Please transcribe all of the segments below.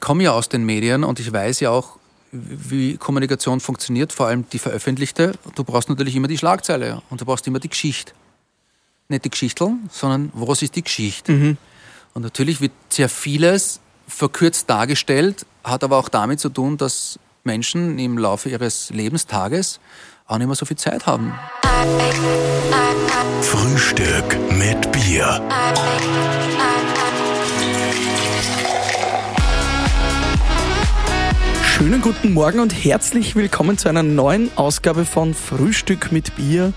ich komme ja aus den Medien und ich weiß ja auch, wie Kommunikation funktioniert, vor allem die veröffentlichte. Du brauchst natürlich immer die Schlagzeile und du brauchst immer die Geschichte. Nicht die Geschichteln, sondern was ist die Geschichte? Mhm. Und natürlich wird sehr vieles verkürzt dargestellt, hat aber auch damit zu tun, dass Menschen im Laufe ihres Lebenstages auch nicht mehr so viel Zeit haben. Frühstück mit Bier. Schönen guten Morgen und herzlich willkommen zu einer neuen Ausgabe von Frühstück mit Bier.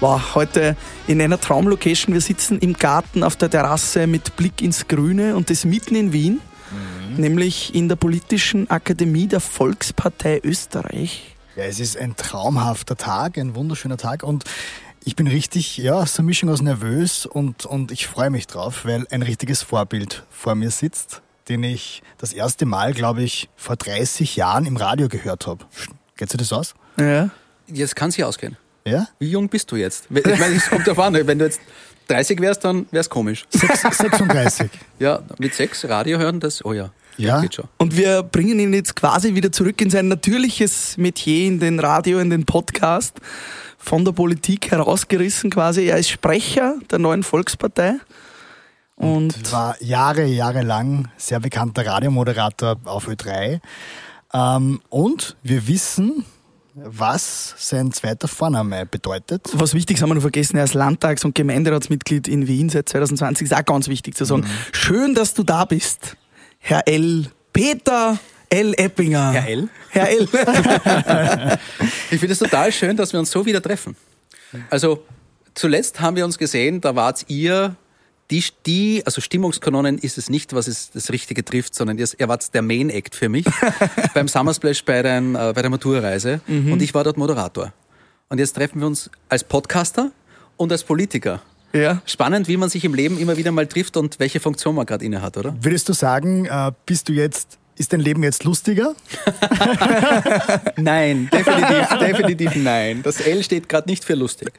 Wow, heute in einer Traumlocation. Wir sitzen im Garten auf der Terrasse mit Blick ins Grüne und das mitten in Wien, nämlich in der Politischen Akademie der Volkspartei Österreich. Ja, es ist ein traumhafter Tag, ein wunderschöner Tag und ich bin richtig, ja, so eine Mischung aus nervös und, und ich freue mich drauf, weil ein richtiges Vorbild vor mir sitzt, den ich das erste Mal, glaube ich, vor 30 Jahren im Radio gehört habe. Geht sich das aus? Ja. Jetzt kann es sich ausgehen. Ja? Wie jung bist du jetzt? Ich meine, es kommt darauf an, wenn du jetzt 30 wärst, dann wäre es komisch. Sechs- 36. Ja, mit sechs Radio hören, das, oh ja, Ja. geht schon. Und wir bringen ihn jetzt quasi wieder zurück in sein natürliches Metier, in den Radio, in den Podcast, von der Politik herausgerissen quasi. Er ist Sprecher der neuen Volkspartei. Und war Jahre, Jahre lang sehr bekannter Radiomoderator auf Ö3. Ähm, und wir wissen, was sein zweiter Vorname bedeutet. was wichtig ist, haben wir noch vergessen, er ist Landtags- und Gemeinderatsmitglied in Wien seit 2020. Ist auch ganz wichtig zu sagen. Mhm. Schön, dass du da bist, Herr L. Peter L. Eppinger. Herr L? Herr L. Ich finde es total schön, dass wir uns so wieder treffen. Also zuletzt haben wir uns gesehen, da wart ihr die, die, also Stimmungskanonen ist es nicht, was es das Richtige trifft, sondern ihr, ihr wart der Main Act für mich beim Summersplash bei, den, äh, bei der Maturreise und ich war dort Moderator. Und jetzt treffen wir uns als Podcaster und als Politiker. ja. Spannend, wie man sich im Leben immer wieder mal trifft und welche Funktion man gerade inne hat, oder? Würdest du sagen, äh, bist du jetzt, ist dein Leben jetzt lustiger? Nein, definitiv, definitiv nein. Das L steht gerade nicht für lustig.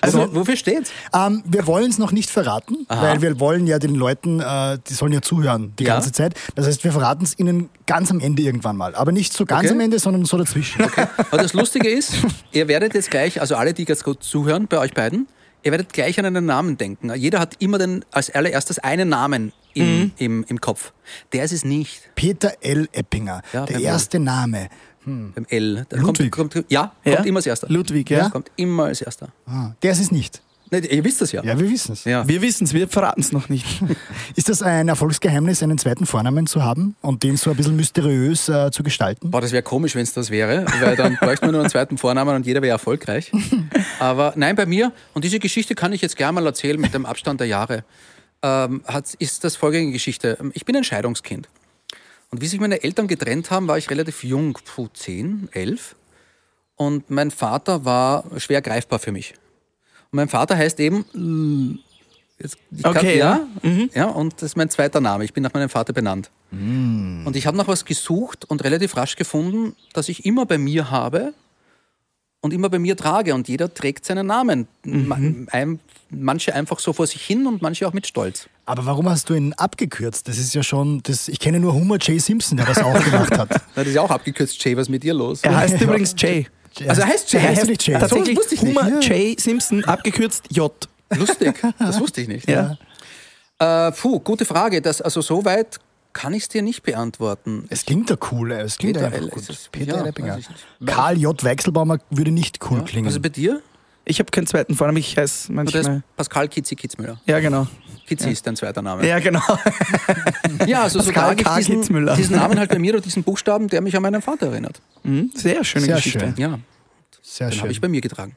Also, wofür steht's? Ähm, wir wollen es noch nicht verraten, weil wir wollen ja den Leuten, äh, die sollen ja zuhören die Ja. ganze Zeit. Das heißt, wir verraten es ihnen ganz am Ende irgendwann mal. Aber nicht so ganz Okay. am Ende, sondern so dazwischen. Aber das Lustige ist, ihr werdet jetzt gleich, also alle, die jetzt gut zuhören, bei euch beiden, ihr werdet gleich an einen Namen denken. Jeder hat immer den, als allererstes einen Namen im, im, im Kopf. Der ist es nicht, Peter L. Eppinger, Ja, der erste Name. beim L. Der Ludwig. Kommt, kommt, ja, Ja? kommt immer als erster. Ludwig, ja. Kommt immer als erster. Ah, der ist es nicht. Ne, ihr wisst das ja. Ja, wir wissen es. Ja. Wir wissen es, wir verraten es noch nicht. Ist das ein Erfolgsgeheimnis, einen zweiten Vornamen zu haben und den so ein bisschen mysteriös äh, zu gestalten? Boah, das wäre komisch, wenn es das wäre, weil dann bräuchte man nur einen zweiten Vornamen und jeder wäre erfolgreich. Aber nein, bei mir, und diese Geschichte kann ich jetzt gerne mal erzählen mit dem Abstand der Jahre, ähm, hat, ist das folgende Geschichte. Ich bin ein Scheidungskind. Und wie sich meine Eltern getrennt haben, war ich relativ jung, puh, 10, 11. Und mein Vater war schwer greifbar für mich. Und mein Vater heißt eben, jetzt, Okay, ja, ja. ja, und das ist mein zweiter Name. Ich bin nach meinem Vater benannt. Und ich habe nach was gesucht und relativ rasch gefunden, dass ich immer bei mir habe und immer bei mir trage. Und jeder trägt seinen Namen. Ein, manche einfach so vor sich hin und manche auch mit Stolz. Aber warum hast du ihn abgekürzt? Das ist ja schon, das, ich kenne nur Homer J. Simpson, der das auch gemacht hat. Das ist ja auch abgekürzt, Jay, was ist mit dir los? Er heißt übrigens Jay. Also er heißt Jay. Er heißt nicht Jay. Tatsächlich wusste ich nicht. Homer J. Simpson, abgekürzt J. Lustig, das wusste ich nicht. Ja. Äh, puh, gute Frage. Das, also so weit kann ich es dir nicht beantworten. Es klingt ja cool, es klingt Peter einfach L. gut. Peter ja, L. Eppinger. weiß ich nicht. Karl J. Weichselbaumer würde nicht cool klingen. Also bei dir? Ich habe keinen zweiten Vornamen, ich heiße manchmal. Pascal Kitzi Kitzmüller. Ja, genau. Kitzi ist dein zweiter Name. Ja, genau. Ja, also so Pascal trage K. diesen, Kitzmüller. diesen Namen halt bei mir oder diesen Buchstaben, der mich an meinen Vater erinnert. Mhm, Sehr schöne Sehr Geschichte. schön. Ja, Sehr den habe schön. ich bei mir getragen.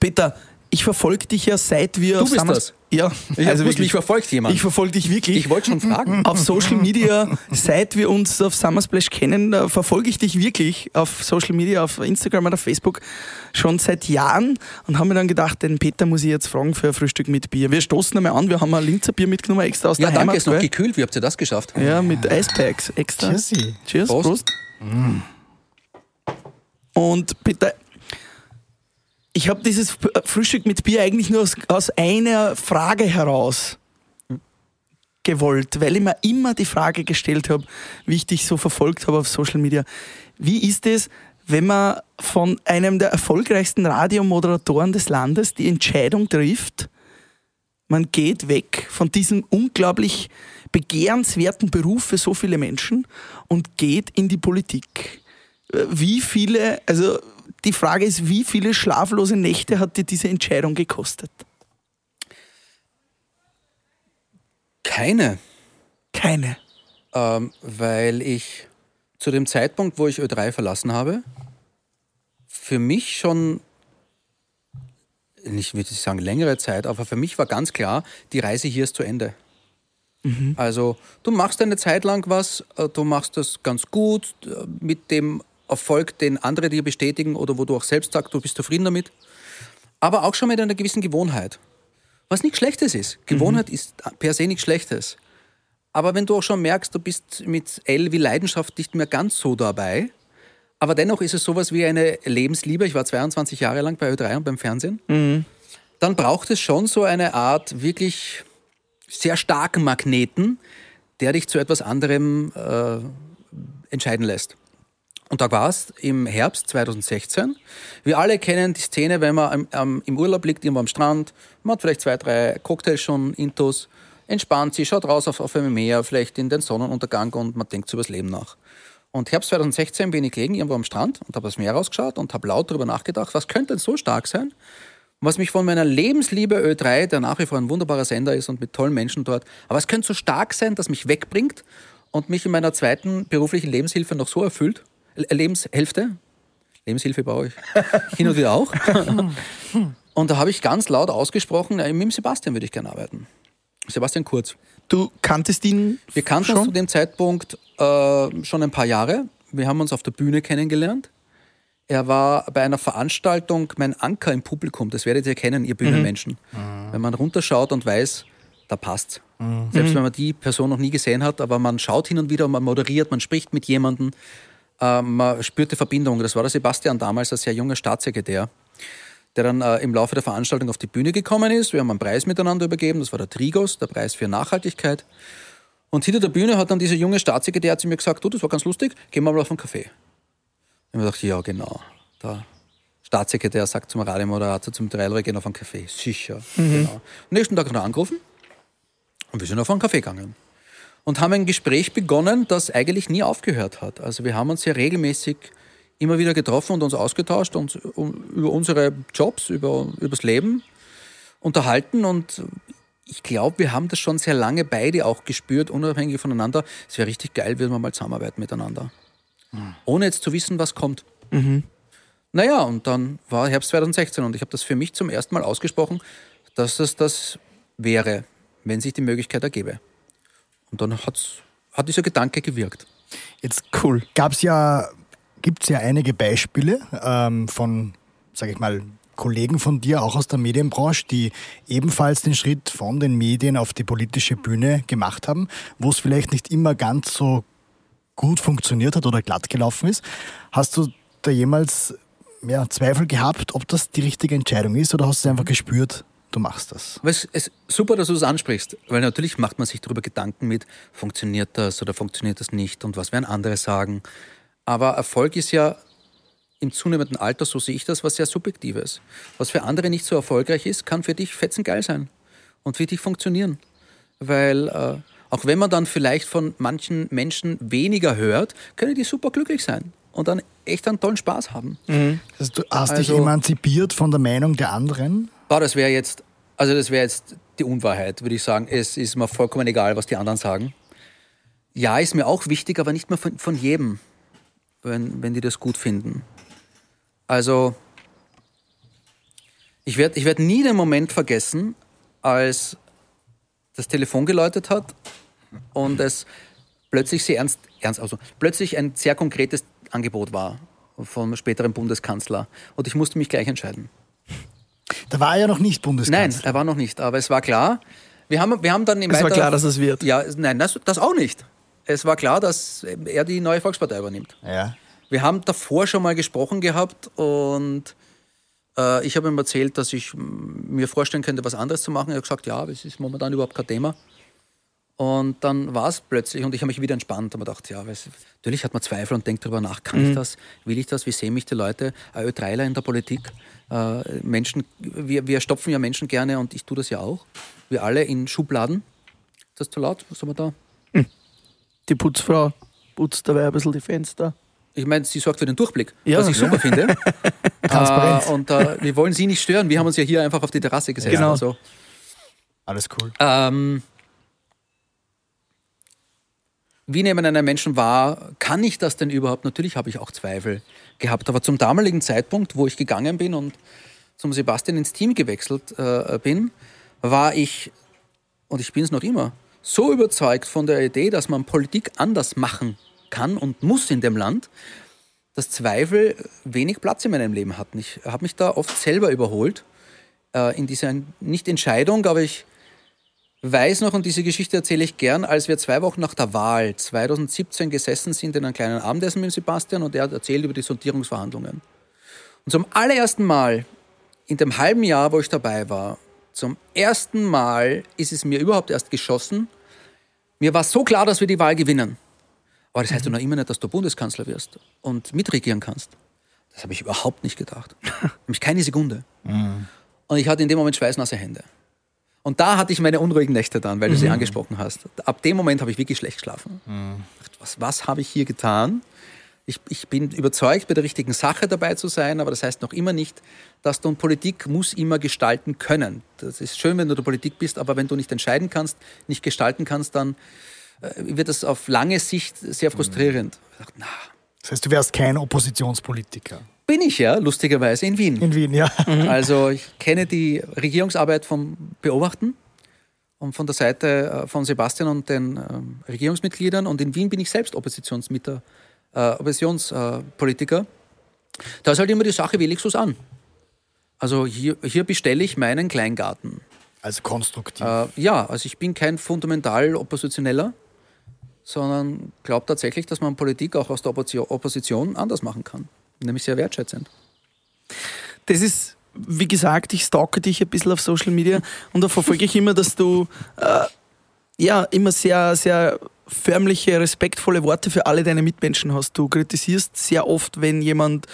Peter, ich verfolge dich ja seit wir Du auf bist das? Ja, Ich also wirklich. mich verfolgt jemand. Ich verfolge dich wirklich. Ich wollte schon fragen. auf Social Media, seit wir uns auf Summersplash kennen, da verfolge ich dich wirklich auf Social Media, auf Instagram oder Facebook schon seit Jahren und habe mir dann gedacht, den Peter muss ich jetzt fragen für ein Frühstück mit Bier. Wir stoßen einmal an, wir haben ein Linzer Bier mitgenommen extra aus Ja, der danke, Heimat. ist noch gekühlt. Wie habt ihr das geschafft? Ja, mit Eispacks extra. Cheersi. Cheers, Prost. Prost. Und Peter, ich habe dieses F- Frühstück mit Bier eigentlich nur aus, aus einer Frage heraus gewollt, weil ich mir immer die Frage gestellt habe, wie ich dich so verfolgt habe auf Social Media. Wie ist es, wenn man von einem der erfolgreichsten Radiomoderatoren des Landes die Entscheidung trifft, man geht weg von diesem unglaublich begehrenswerten Beruf für so viele Menschen und geht in die Politik. Wie viele, also die Frage ist, wie viele schlaflose Nächte hat dir diese Entscheidung gekostet? Keine. Keine. Ähm, weil ich zu dem Zeitpunkt, wo ich Ö3 verlassen habe, für mich schon, nicht würde ich sagen längere Zeit, aber für mich war ganz klar, die Reise hier ist zu Ende. Also du machst eine Zeit lang was, äh, du machst das ganz gut äh, mit dem Erfolg, den andere dir bestätigen oder wo du auch selbst sagst, du bist zufrieden damit. Aber auch schon mit einer gewissen Gewohnheit. Was nichts Schlechtes ist. Gewohnheit ist per se nichts Schlechtes. Aber wenn du auch schon merkst, du bist mit L wie Leidenschaft nicht mehr ganz so dabei, aber dennoch ist es sowas wie eine Lebensliebe. Ich war 22 Jahre lang bei Ö3 und beim Fernsehen. Dann braucht es schon so eine Art wirklich sehr starken Magneten, der dich zu etwas anderem äh, entscheiden lässt. Und da war es im Herbst 2016. Wir alle kennen die Szene, wenn man am, im Urlaub liegt, irgendwo am Strand, man hat vielleicht zwei, drei Cocktails schon intus, entspannt sich, schaut raus auf, auf ein Meer, vielleicht in den Sonnenuntergang und man denkt über das Leben nach. Und Herbst 2016 bin ich gelegen, irgendwo am Strand und habe das Meer rausgeschaut und habe laut darüber nachgedacht, was könnte denn so stark sein, was mich von meiner Lebensliebe Ö3, der nach wie vor ein wunderbarer Sender ist und mit tollen Menschen dort, aber es könnte so stark sein, dass mich wegbringt und mich in meiner zweiten beruflichen Lebenshilfe noch so erfüllt, Lebenshälfte, Lebenshilfe bei euch, hin und wieder auch. Und da habe ich ganz laut ausgesprochen, mit dem Sebastian würde ich gerne arbeiten. Sebastian Kurz. Du kanntest ihn Wir kannten uns schon? zu dem Zeitpunkt äh, schon ein paar Jahre. Wir haben uns auf der Bühne kennengelernt. Er war bei einer Veranstaltung mein Anker im Publikum. Das werdet ihr kennen, ihr Bühnenmenschen. Wenn man runterschaut und weiß, da passt's. Selbst wenn man die Person noch nie gesehen hat, aber man schaut hin und wieder, man moderiert, man spricht mit jemandem, man spürt die Verbindung. Das war der Sebastian damals, ein sehr junger Staatssekretär, der dann äh, im Laufe der Veranstaltung auf die Bühne gekommen ist. Wir haben einen Preis miteinander übergeben, das war der Trigos, der Preis für Nachhaltigkeit. Und hinter der Bühne hat dann dieser junge Staatssekretär zu mir gesagt, du, das war ganz lustig, gehen wir mal auf einen Kaffee. Ich habe mir gedacht, ja genau, der Staatssekretär sagt zum Radiomoderator, zum Trailer, wir gehen auf einen Kaffee. Sicher, genau. Am nächsten Tag hat er angerufen und wir sind auf einen Kaffee gegangen. Und haben ein Gespräch begonnen, das eigentlich nie aufgehört hat. Also wir haben uns ja regelmäßig immer wieder getroffen und uns ausgetauscht und um, über unsere Jobs, über, übers Leben unterhalten und ich glaube, wir haben das schon sehr lange beide auch gespürt, unabhängig voneinander. Es wäre richtig geil, würden wir mal zusammenarbeiten miteinander. Ohne jetzt zu wissen, was kommt. Naja, und dann war Herbst 2016 und ich habe das für mich zum ersten Mal ausgesprochen, dass es das wäre, wenn sich die Möglichkeit ergebe. Und dann hat's, hat dieser Gedanke gewirkt. Jetzt cool. Gab's ja, gibt's ja einige Beispiele ähm, von, sage ich mal, Kollegen von dir, auch aus der Medienbranche, die ebenfalls den Schritt von den Medien auf die politische Bühne gemacht haben, wo es vielleicht nicht immer ganz so gut funktioniert hat oder glatt gelaufen ist. Hast du da jemals ja, Zweifel gehabt, ob das die richtige Entscheidung ist oder hast du einfach gespürt, du machst das? Aber es ist super, dass du das ansprichst, weil natürlich macht man sich darüber Gedanken mit, funktioniert das oder funktioniert das nicht und was werden andere sagen. Aber Erfolg ist ja im zunehmenden Alter, so sehe ich das, was sehr Subjektives. Was für andere nicht so erfolgreich ist, kann für dich fetzengeil sein und für dich funktionieren. Weil äh, auch wenn man dann vielleicht von manchen Menschen weniger hört, können die super glücklich sein und dann echt einen tollen Spaß haben. Also du hast dich Also- emanzipiert von der Meinung der anderen? Boah, das wäre jetzt, also das wäre jetzt die Unwahrheit, würde ich sagen. Es ist mir vollkommen egal, was die anderen sagen. Ja, ist mir auch wichtig, aber nicht mehr von, von jedem, wenn, wenn die das gut finden. Also, ich werde ich werd nie den Moment vergessen, als das Telefon geläutet hat und es plötzlich sehr ernst, ernst also plötzlich ein sehr konkretes Angebot war vom späteren Bundeskanzler und ich musste mich gleich entscheiden. Da war er ja noch nicht Nein, Bundeskanzler. er war noch nicht, aber es war klar. Wir haben, wir haben dann im Es war klar, dass es wird. Ja, nein, das, das auch nicht. Es war klar, dass er die neue Volkspartei übernimmt. Ja. Wir haben davor schon mal gesprochen gehabt und äh, ich habe ihm erzählt, dass ich mir vorstellen könnte, was anderes zu machen. Er hat gesagt, ja, es ist momentan überhaupt kein Thema. Und dann war es plötzlich und ich habe mich wieder entspannt und mir gedacht, ja, weiß, natürlich hat man Zweifel und denkt darüber nach, kann ich das, will ich das, wie sehen mich die Leute, ein Ö3ler in der Politik, äh, Menschen, wir, wir stopfen ja Menschen gerne und ich tue das ja auch, wir alle in Schubladen. Ist das zu laut? Was soll man da? Die Putzfrau putzt dabei ein bisschen die Fenster. Ich meine, sie sorgt für den Durchblick, Ja. was ich super finde. Transparenz. Äh, und äh, wir wollen sie nicht stören. Wir haben uns ja hier einfach auf die Terrasse gesetzt. Genau. Also, Alles cool. ähm, wie nehmen einen Menschen wahr? Kann ich das denn überhaupt? Natürlich habe ich auch Zweifel gehabt. Aber zum damaligen Zeitpunkt, wo ich gegangen bin und zum Sebastian ins Team gewechselt äh, bin, war ich, und ich bin es noch immer, so überzeugt von der Idee, dass man Politik anders machen kann und muss in dem Land, dass Zweifel wenig Platz in meinem Leben hatten. Ich habe mich da oft selber überholt äh, in dieser, nicht Entscheidung, aber ich weiß noch, und diese Geschichte erzähle ich gern, als wir zwei Wochen nach der Wahl 2017 gesessen sind in einem kleinen Abendessen mit Sebastian und er hat erzählt über die Sondierungsverhandlungen. Und zum allerersten Mal in dem halben Jahr, wo ich dabei war, zum ersten Mal ist es mir überhaupt erst geschossen. Mir war so klar, dass wir die Wahl gewinnen. Aber das heißt doch noch immer nicht, dass du Bundeskanzler wirst und mitregieren kannst. Das habe ich überhaupt nicht gedacht. Nämlich keine Sekunde. Und ich hatte in dem Moment schweißnasse Hände. Und da hatte ich meine unruhigen Nächte dann, weil du sie angesprochen hast. Ab dem Moment habe ich wirklich schlecht geschlafen. Was, was habe ich hier getan? Ich, ich bin überzeugt, bei der richtigen Sache dabei zu sein, aber das heißt noch immer nicht, dass du und Politik muss immer gestalten können. Das ist schön, wenn du der Politik bist, aber wenn du nicht entscheiden kannst, nicht gestalten kannst, dann äh, wird das auf lange Sicht sehr frustrierend. Ich dachte, Das heißt, du wärst kein Oppositionspolitiker. Bin ich ja, lustigerweise, in Wien. In Wien, ja. Also ich kenne die Regierungsarbeit vom Beobachten und von der Seite äh, von Sebastian und den ähm, Regierungsmitgliedern. Und in Wien bin ich selbst Oppositionsmitter, äh, Oppositionspolitiker. Da ist halt immer die Sache, wähle ich so an. Also hier, hier bestelle ich meinen Kleingarten. Also konstruktiv. Äh, ja, also ich bin kein fundamental Oppositioneller, sondern glaube tatsächlich, dass man Politik auch aus der Opposition anders machen kann. Nämlich sehr wertschätzend. Das ist, wie gesagt, ich stalke dich ein bisschen auf Social Media und da verfolge ich immer, dass du äh, ja immer sehr, sehr förmliche, respektvolle Worte für alle deine Mitmenschen hast. Du kritisierst sehr oft, wenn jemand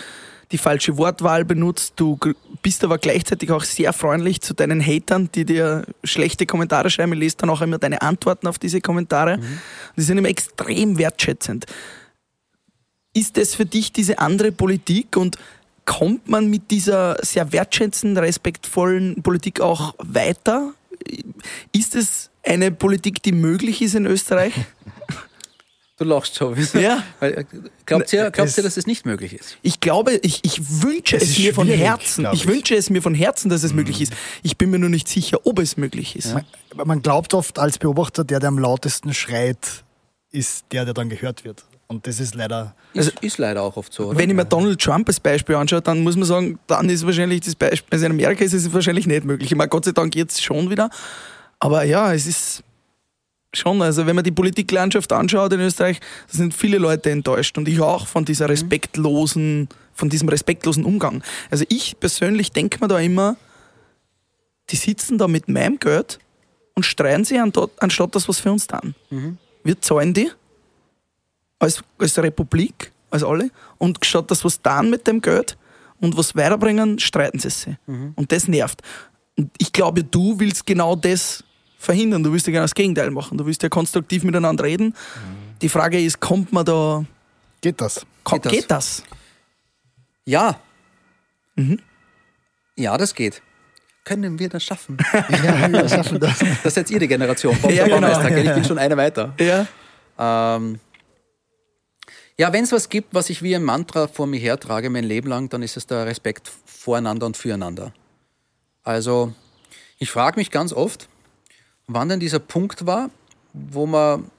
die falsche Wortwahl benutzt. Du bist aber gleichzeitig auch sehr freundlich zu deinen Hatern, die dir schlechte Kommentare schreiben. Ich lese dann auch immer deine Antworten auf diese Kommentare. Die sind immer extrem wertschätzend. Ist das für dich diese andere Politik und kommt man mit dieser sehr wertschätzenden, respektvollen Politik auch weiter? Ist es eine Politik, die möglich ist in Österreich? Du lachst schon. wieso? Ja. Äh, glaubt ihr, glaubt Es- ihr, dass es nicht möglich ist? Ich glaube, ich, ich wünsche Es es, mir von Herzen. Ich. ich. wünsche es mir von Herzen, dass es möglich ist. Ich bin mir nur nicht sicher, ob es möglich ist. Aber Man glaubt oft als Beobachter, der, der am lautesten schreit, ist der, der dann gehört wird. Und das ist leider. Ist, ist leider auch oft so, oder? Wenn ich mir Donald Trump als Beispiel anschaue, dann muss man sagen, dann ist wahrscheinlich das Beispiel, also in Amerika ist es wahrscheinlich nicht möglich. Ich meine, Gott sei Dank jetzt schon wieder. Aber ja, es ist schon, also wenn man die Politiklandschaft anschaut in Österreich, da sind viele Leute enttäuscht und ich auch von dieser respektlosen, von diesem respektlosen Umgang. Also ich persönlich denke mir da immer, die sitzen da mit meinem Geld und streiten sie anstatt, anstatt das was für uns tun. Wir zahlen die als, als Republik, als alle, und statt das was tun mit dem Geld und was weiterbringen, streiten sie sich. Und das nervt. Und ich glaube, du willst genau das verhindern. Du willst ja genau das Gegenteil machen. Du willst ja konstruktiv miteinander reden. Die Frage ist, kommt man da, Geht das? ko- Geht das? geht das? Ja. Mhm. Ja, das geht. Können wir das schaffen? Ja, wir schaffen das. Das seid ihr die Generation. Bob Ja, der genau. Ich bin schon eine weiter. Ja. Ähm, ja, wenn es was gibt, was ich wie ein Mantra vor mir hertrage mein Leben lang, dann ist es der Respekt voreinander und füreinander. Also, ich frage mich ganz oft, wann denn dieser Punkt war, wo man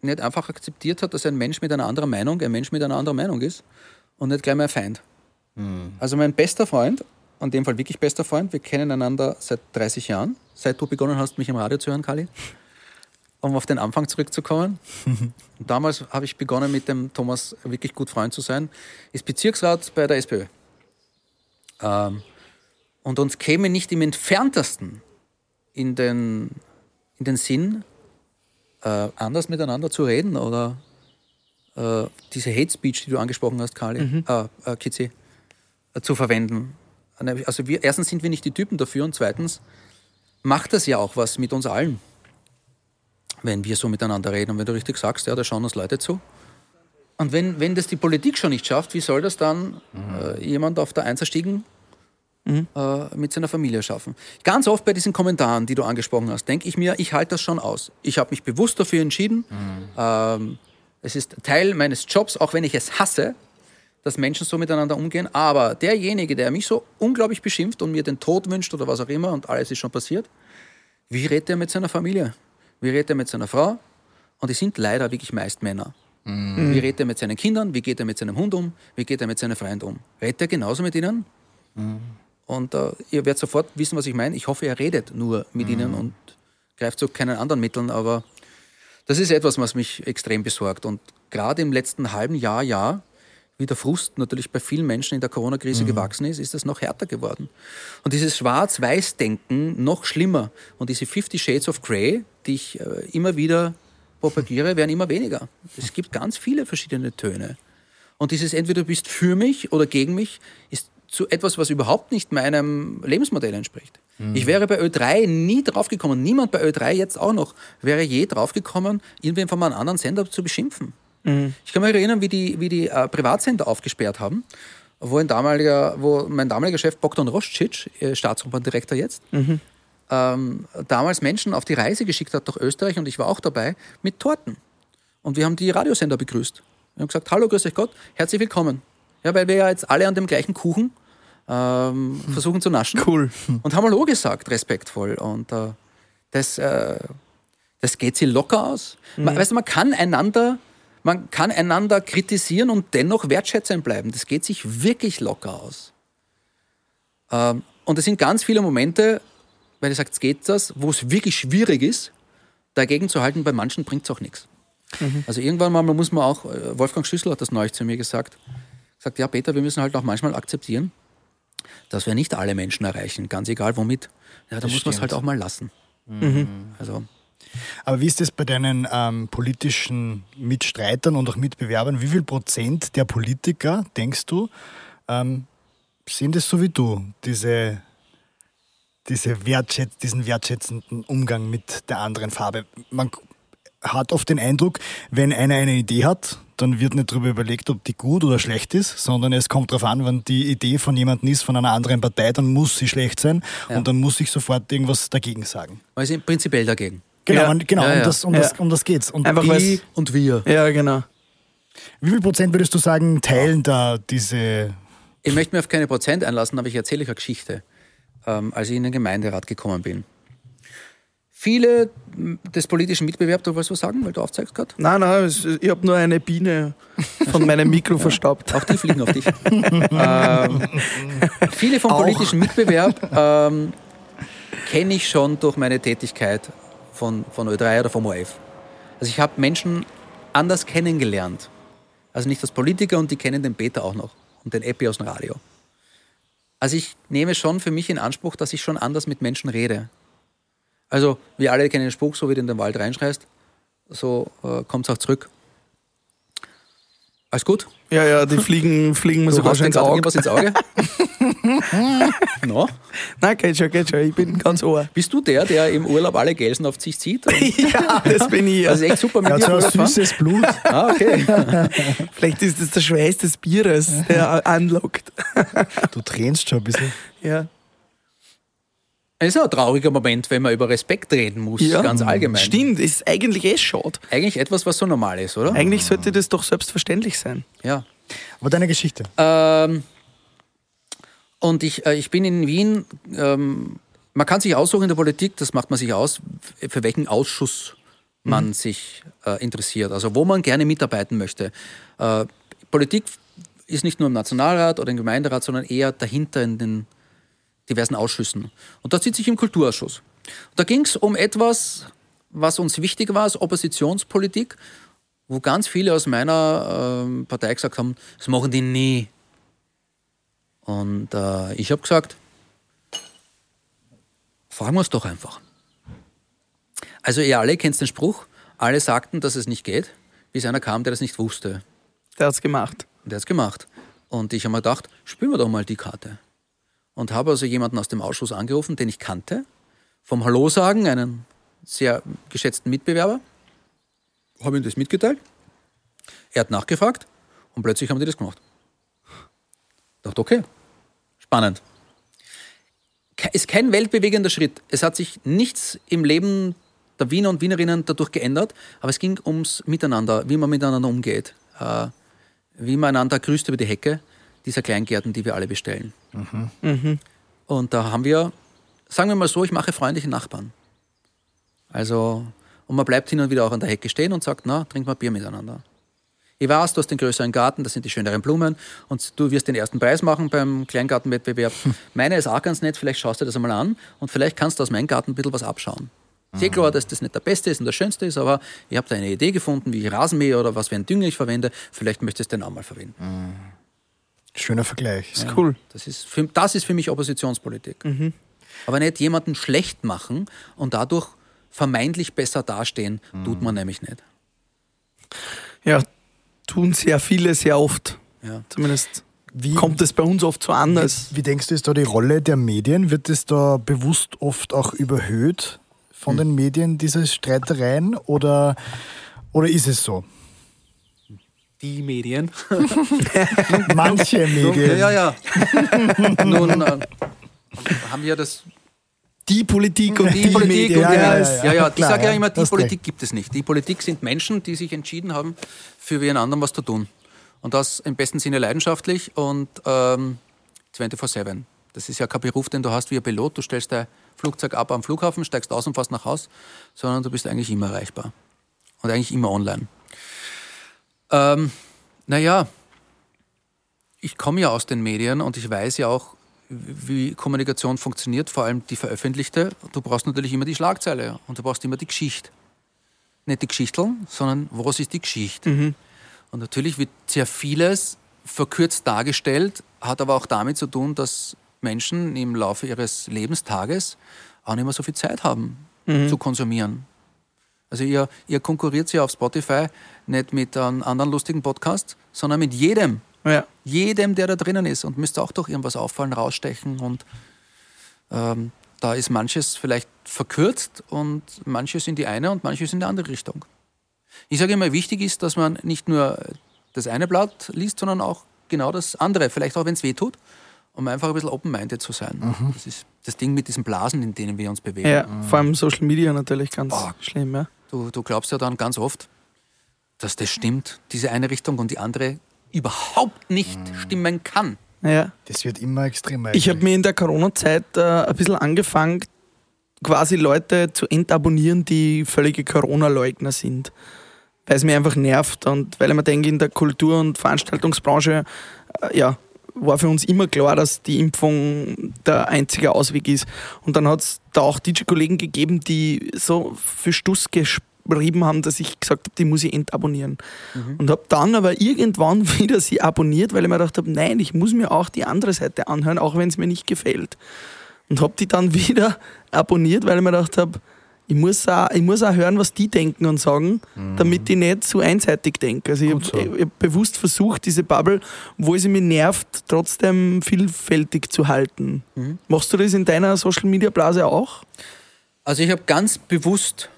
nicht einfach akzeptiert hat, dass ein Mensch mit einer anderen Meinung ein Mensch mit einer anderen Meinung ist und nicht gleich mein Feind. Also mein bester Freund, in dem Fall wirklich bester Freund, wir kennen einander seit 30 Jahren, seit du begonnen hast, mich im Radio zu hören, Kali um auf den Anfang zurückzukommen. Damals habe ich begonnen, mit dem Thomas wirklich gut Freund zu sein, ist Bezirksrat bei der SPÖ. Ähm, und uns käme nicht im entferntesten in den, in den Sinn, äh, anders miteinander zu reden oder äh, diese Hate Speech, die du angesprochen hast, Kali, äh, äh, Kitzi, äh, zu verwenden. Also wir, erstens sind wir nicht die Typen dafür und zweitens macht das ja auch was mit uns allen, wenn wir so miteinander reden. Und wenn du richtig sagst, ja, da schauen uns Leute zu. Und wenn, wenn das die Politik schon nicht schafft, wie soll das dann äh, jemand auf der Einserstiegen äh, mit seiner Familie schaffen? Ganz oft bei diesen Kommentaren, die du angesprochen hast, denke ich mir, ich halte das schon aus. Ich habe mich bewusst dafür entschieden. Ähm, es ist Teil meines Jobs, auch wenn ich es hasse, dass Menschen so miteinander umgehen. Aber derjenige, der mich so unglaublich beschimpft und mir den Tod wünscht oder was auch immer und alles ist schon passiert, wie redet er mit seiner Familie? Wie redet er mit seiner Frau? Und die sind leider wirklich meist Männer. Wie redet er mit seinen Kindern? Wie geht er mit seinem Hund um? Wie geht er mit seinen Freunden um? Redet er genauso mit ihnen? Und äh, ihr werdet sofort wissen, was ich meine. Ich hoffe, er redet nur mit ihnen und greift zu keinen anderen Mitteln. Aber das ist etwas, was mich extrem besorgt. Und gerade im letzten halben Jahr, Jahr, wie der Frust natürlich bei vielen Menschen in der Corona-Krise gewachsen ist, ist das noch härter geworden. Und dieses Schwarz-Weiß-Denken noch schlimmer. Und diese 50 Shades of Grey, die ich äh, immer wieder propagiere, werden immer weniger. Es gibt ganz viele verschiedene Töne. Und dieses entweder du bist für mich oder gegen mich ist zu etwas, was überhaupt nicht meinem Lebensmodell entspricht. Ich wäre bei Ö3 nie draufgekommen, niemand bei Ö3 jetzt auch noch, wäre je draufgekommen, irgendwen von einem anderen Sender zu beschimpfen. Ich kann mich erinnern, wie die, wie die äh, Privatsender aufgesperrt haben, wo, ein damaliger, wo mein damaliger Chef Bogdan Roscic, äh, Staatsoperndirektor jetzt, ähm, damals Menschen auf die Reise geschickt hat durch Österreich und ich war auch dabei mit Torten. Und wir haben die Radiosender begrüßt. Wir haben gesagt, hallo, grüß euch Gott, herzlich willkommen. Ja, weil wir ja jetzt alle an dem gleichen Kuchen ähm, versuchen zu naschen. Cool. Und haben Hallo gesagt, respektvoll. Und äh, das, äh, das geht sie locker aus. Man, weißt du, man kann einander, man kann einander kritisieren und dennoch wertschätzend bleiben. Das geht sich wirklich locker aus. Ähm, und es sind ganz viele Momente, weil ihr sagt, es geht das, wo es wirklich schwierig ist, dagegen zu halten. Bei manchen bringt es auch nichts. Also irgendwann mal muss man auch, äh, Wolfgang Schüssel hat das neulich zu mir gesagt, sagt, ja Peter, wir müssen halt auch manchmal akzeptieren, dass wir nicht alle Menschen erreichen, ganz egal womit. Ja, da muss man es halt auch mal lassen. Also Aber wie ist das bei deinen ähm, politischen Mitstreitern und auch Mitbewerbern? Wie viel Prozent der Politiker, denkst du, ähm, sind es so wie du, diese, diese Wertschätz diesen wertschätzenden Umgang mit der anderen Farbe? Man hat oft den Eindruck, wenn einer eine Idee hat, dann wird nicht darüber überlegt, ob die gut oder schlecht ist, sondern es kommt darauf an, wenn die Idee von jemandem ist, von einer anderen Partei, dann muss sie schlecht sein Ja. und dann muss ich sofort irgendwas dagegen sagen. sind prinzipiell dagegen. Genau, Ja. und, genau Ja, um, ja. das, um, das, um das geht's. Und Einfach die, und wir. Ja, genau. wie viel Prozent würdest du sagen, teilen da diese Ich möchte mir auf keine Prozent einlassen, aber ich erzähle euch eine Geschichte, ähm, als ich in den Gemeinderat gekommen bin. Viele des politischen Mitbewerbs, du wolltest was sagen, weil du aufzeigst gerade? Nein, nein, ich habe nur eine Biene von meinem Mikro verstaubt. Auch die fliegen auf dich. ähm, viele vom Auch. politischen Mitbewerb ähm, kenne ich schon durch meine Tätigkeit von, von Ö3 oder vom ORF. Also ich habe Menschen anders kennengelernt. Also nicht als Politiker und die kennen den Peter auch noch und den Epi aus dem Radio. Also ich nehme schon für mich in Anspruch, dass ich schon anders mit Menschen rede. Also wir alle kennen den Spruch, so wie du in den Wald reinschreist, so äh, kommt es auch zurück. Alles gut? Ja, ja, die fliegen, fliegen mir sogar schon ins Auge. irgendwas ins Auge? no? Nein, geht schon, geht schon. Ich bin ganz ohr. Bist du der, der im Urlaub alle Gelsen auf sich zieht? Ja, das bin ich. Ja. das ist echt super mit ja, dir so ein Urlaub fahren? süßes Blut? Ah, okay. Vielleicht ist das der Schweiß des Bieres, der anlockt. Du tränst schon ein bisschen. Ja. Es ist auch ein trauriger Moment, wenn man über Respekt reden muss, ja. ganz allgemein. Stimmt, ist eigentlich eh schade. Eigentlich etwas, was so normal ist, oder? Eigentlich sollte das doch selbstverständlich sein. Ja. Aber deine Geschichte. Ähm, und ich, äh, ich bin in Wien, ähm, man kann sich aussuchen in der Politik, das macht man sich aus, für welchen Ausschuss man sich äh, interessiert, also wo man gerne mitarbeiten möchte. Äh, Politik ist nicht nur im Nationalrat oder im Gemeinderat, sondern eher dahinter in den diversen Ausschüssen. Und da sitze ich im Kulturausschuss. Da ging es um etwas, was uns wichtig war als Oppositionspolitik, wo ganz viele aus meiner ähm, Partei gesagt haben, das machen die nie. Und äh, ich habe gesagt, fragen wir es doch einfach. Also ihr alle kennt den Spruch, Alle sagten, dass es nicht geht, bis einer kam, der das nicht wusste. Der hat's gemacht. Und der hat's gemacht. Und ich habe mir gedacht, spielen wir doch mal die Karte. Und habe also jemanden aus dem Ausschuss angerufen, den ich kannte, vom Hallo sagen, einen sehr geschätzten Mitbewerber, habe ihm das mitgeteilt. Er hat nachgefragt und plötzlich haben die das gemacht. Ich dachte, okay, spannend. Ist kein weltbewegender Schritt. Es hat sich nichts im Leben der Wiener und Wienerinnen dadurch geändert, aber es ging ums Miteinander, wie man miteinander umgeht, äh, wie man einander grüßt über die Hecke dieser Kleingärten, die wir alle bestellen. Und da haben wir, sagen wir mal so, ich mache freundliche Nachbarn. Also, und man bleibt hin und wieder auch an der Hecke stehen und sagt, na, trink mal Bier miteinander. Ich weiß, du hast den größeren Garten, das sind die schöneren Blumen und du wirst den ersten Preis machen beim Kleingartenwettbewerb. Meine ist auch ganz nett, vielleicht schaust du das einmal an und vielleicht kannst du aus meinem Garten ein bisschen was abschauen. Sehr klar, dass das nicht der beste ist und der schönste ist, aber ich habe da eine Idee gefunden, wie ich Rasenmäher oder was für einen Dünger ich verwende. Vielleicht möchtest du den auch mal verwenden. Schöner Vergleich. Ist cool. Das ist für, das ist für mich Oppositionspolitik. Aber nicht jemanden schlecht machen und dadurch vermeintlich besser dastehen, tut man nämlich nicht. Ja, tun sehr viele sehr oft. Ja. Zumindest Wie, kommt es bei uns oft so anders. wie denkst du, ist da die Rolle der Medien? Wird es da bewusst oft auch überhöht von den Medien, diese Streitereien? Oder, oder ist es so? Die Medien. Manche Medien. Ja, ja. Nun äh, haben wir das. Die Politik und die, Die Politik Medien. und ja, die, ja, ja, ja, ja, ja, ich klar, sage ja immer, die Politik recht. gibt es nicht. Die Politik sind Menschen, die sich entschieden haben, für wen anderen was zu tun. Und das im besten Sinne leidenschaftlich und ähm, 24-7. Das ist ja kein Beruf, den du hast wie ein Pilot. Du stellst dein Flugzeug ab am Flughafen, steigst aus und fährst nach Haus, sondern du bist eigentlich immer erreichbar. Und eigentlich immer online. Ähm, naja, ich komme ja aus den Medien und ich weiß ja auch, wie Kommunikation funktioniert, vor allem die veröffentlichte. Du brauchst natürlich immer die Schlagzeile und du brauchst immer die Geschichte. Nicht die Geschichteln, sondern was ist die Geschichte? Und natürlich wird sehr vieles verkürzt dargestellt, hat aber auch damit zu tun, dass Menschen im Laufe ihres Lebenstages auch nicht mehr so viel Zeit haben zu konsumieren. Also ihr, ihr konkurriert ja auf Spotify nicht mit einem anderen lustigen Podcast, sondern mit jedem, Ja. jedem, der da drinnen ist und müsste auch durch irgendwas auffallen, rausstechen und ähm, da ist manches vielleicht verkürzt und manches in die eine und manches in die andere Richtung. Ich sage immer, wichtig ist, dass man nicht nur das eine Blatt liest, sondern auch genau das andere, vielleicht auch wenn es weh tut, um einfach ein bisschen open-minded zu sein. Das ist das Ding mit diesen Blasen, in denen wir uns bewegen. ja, vor allem Social Media natürlich ganz Boah. schlimm. Ja. Du, du glaubst ja dann ganz oft, dass das stimmt, diese eine Richtung und die andere überhaupt nicht stimmen kann. Ja. Das wird immer extremer. Ich habe mir in der Corona-Zeit äh, ein bisschen angefangen, quasi Leute zu entabonnieren, die völlige Corona-Leugner sind. Weil es mir einfach nervt und weil ich mir denke, in der Kultur- und Veranstaltungsbranche, äh, ja, war für uns immer klar, dass die Impfung der einzige Ausweg ist. Und dann hat es da auch DJ-Kollegen gegeben, die so für Stuss geschrieben haben, dass ich gesagt habe, die muss ich entabonnieren. Und habe dann aber irgendwann wieder sie abonniert, weil ich mir gedacht habe, nein, ich muss mir auch die andere Seite anhören, auch wenn es mir nicht gefällt. Und habe die dann wieder abonniert, weil ich mir gedacht habe, ich muss, auch, ich muss auch hören, was die denken und sagen, damit ich nicht zu einseitig denke. Also ich habe so. hab bewusst versucht, diese Bubble, wo sie mich nervt, trotzdem vielfältig zu halten. Machst du das in deiner Social-Media-Blase auch? Also ich habe ganz bewusst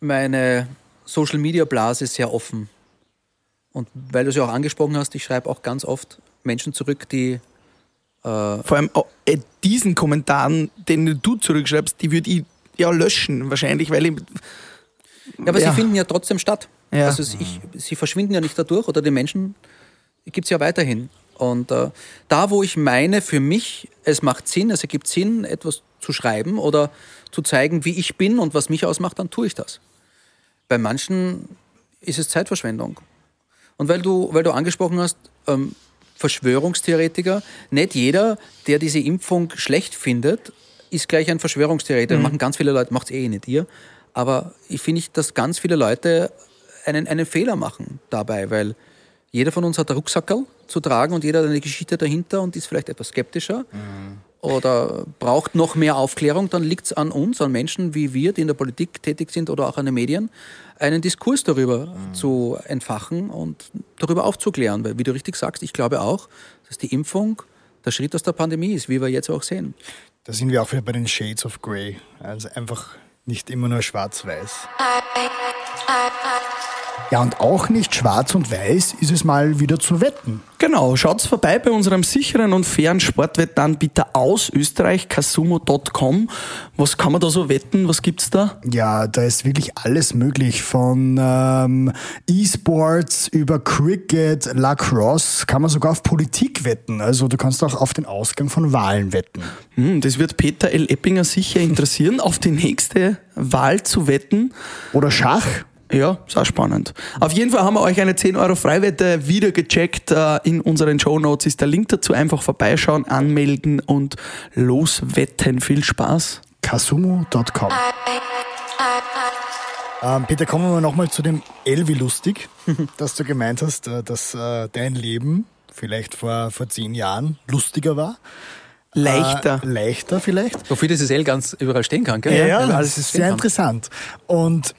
meine Social-Media-Blase sehr offen. Und weil du es ja auch angesprochen hast, ich schreibe auch ganz oft Menschen zurück, die Vor allem äh, diesen Kommentaren, den du zurückschreibst, die würde ich ja löschen, wahrscheinlich, weil ich. Ja, aber Ja. sie finden ja trotzdem statt. Ja. Also ich, sie verschwinden ja nicht dadurch oder die Menschen gibt es ja weiterhin. Und äh, da, wo ich meine, für mich, es macht Sinn, es ergibt Sinn, etwas zu schreiben oder zu zeigen, wie ich bin und was mich ausmacht, dann tue ich das. Bei manchen ist es Zeitverschwendung. Und weil du, weil du angesprochen hast, ähm, Verschwörungstheoretiker, nicht jeder, der diese Impfung schlecht findet, ist gleich ein Verschwörungstheoretiker. Machen ganz viele Leute, macht eh nicht ihr. Aber ich finde, dass ganz viele Leute einen, einen Fehler machen dabei, weil jeder von uns hat einen Rucksackerl zu tragen und jeder hat eine Geschichte dahinter und ist vielleicht etwas skeptischer. oder braucht noch mehr Aufklärung, dann liegt es an uns, an Menschen wie wir, die in der Politik tätig sind oder auch an den Medien, einen Diskurs darüber mhm. zu entfachen und darüber aufzuklären. Weil, wie du richtig sagst, ich glaube auch, dass die Impfung der Schritt aus der Pandemie ist, wie wir jetzt auch sehen. Da sind wir auch wieder bei den Shades of Grey. Also einfach nicht immer nur schwarz-weiß. Ja, und auch nicht schwarz und weiß ist es mal wieder zu wetten. Genau, schaut's vorbei bei unserem sicheren und fairen Sportwettanbieter aus Österreich, kasumo.com. Was kann man da so wetten? Was gibt's da? Ja, da ist wirklich alles möglich. Von ähm, E-Sports über Cricket, Lacrosse, kann man sogar auf Politik wetten. Also du kannst auch auf den Ausgang von Wahlen wetten. Hm, das wird Peter L. Eppinger sicher interessieren, auf die nächste Wahl zu wetten. Oder Schach. Ja, ist auch spannend. Auf jeden Fall haben wir euch eine 10 Euro Freiwette wieder gecheckt. Äh, in unseren Show Notes ist der Link dazu. Einfach vorbeischauen, anmelden und loswetten. Viel Spaß. Kasumo.com ähm, Peter, kommen wir nochmal zu dem Elvi lustig, dass du gemeint hast, äh, dass äh, dein Leben vielleicht vor, vor zehn Jahren lustiger war. Leichter. Äh, leichter vielleicht. Wofür dieses L ganz überall stehen kann, gell? Ja, ja das ist sehr interessant. Und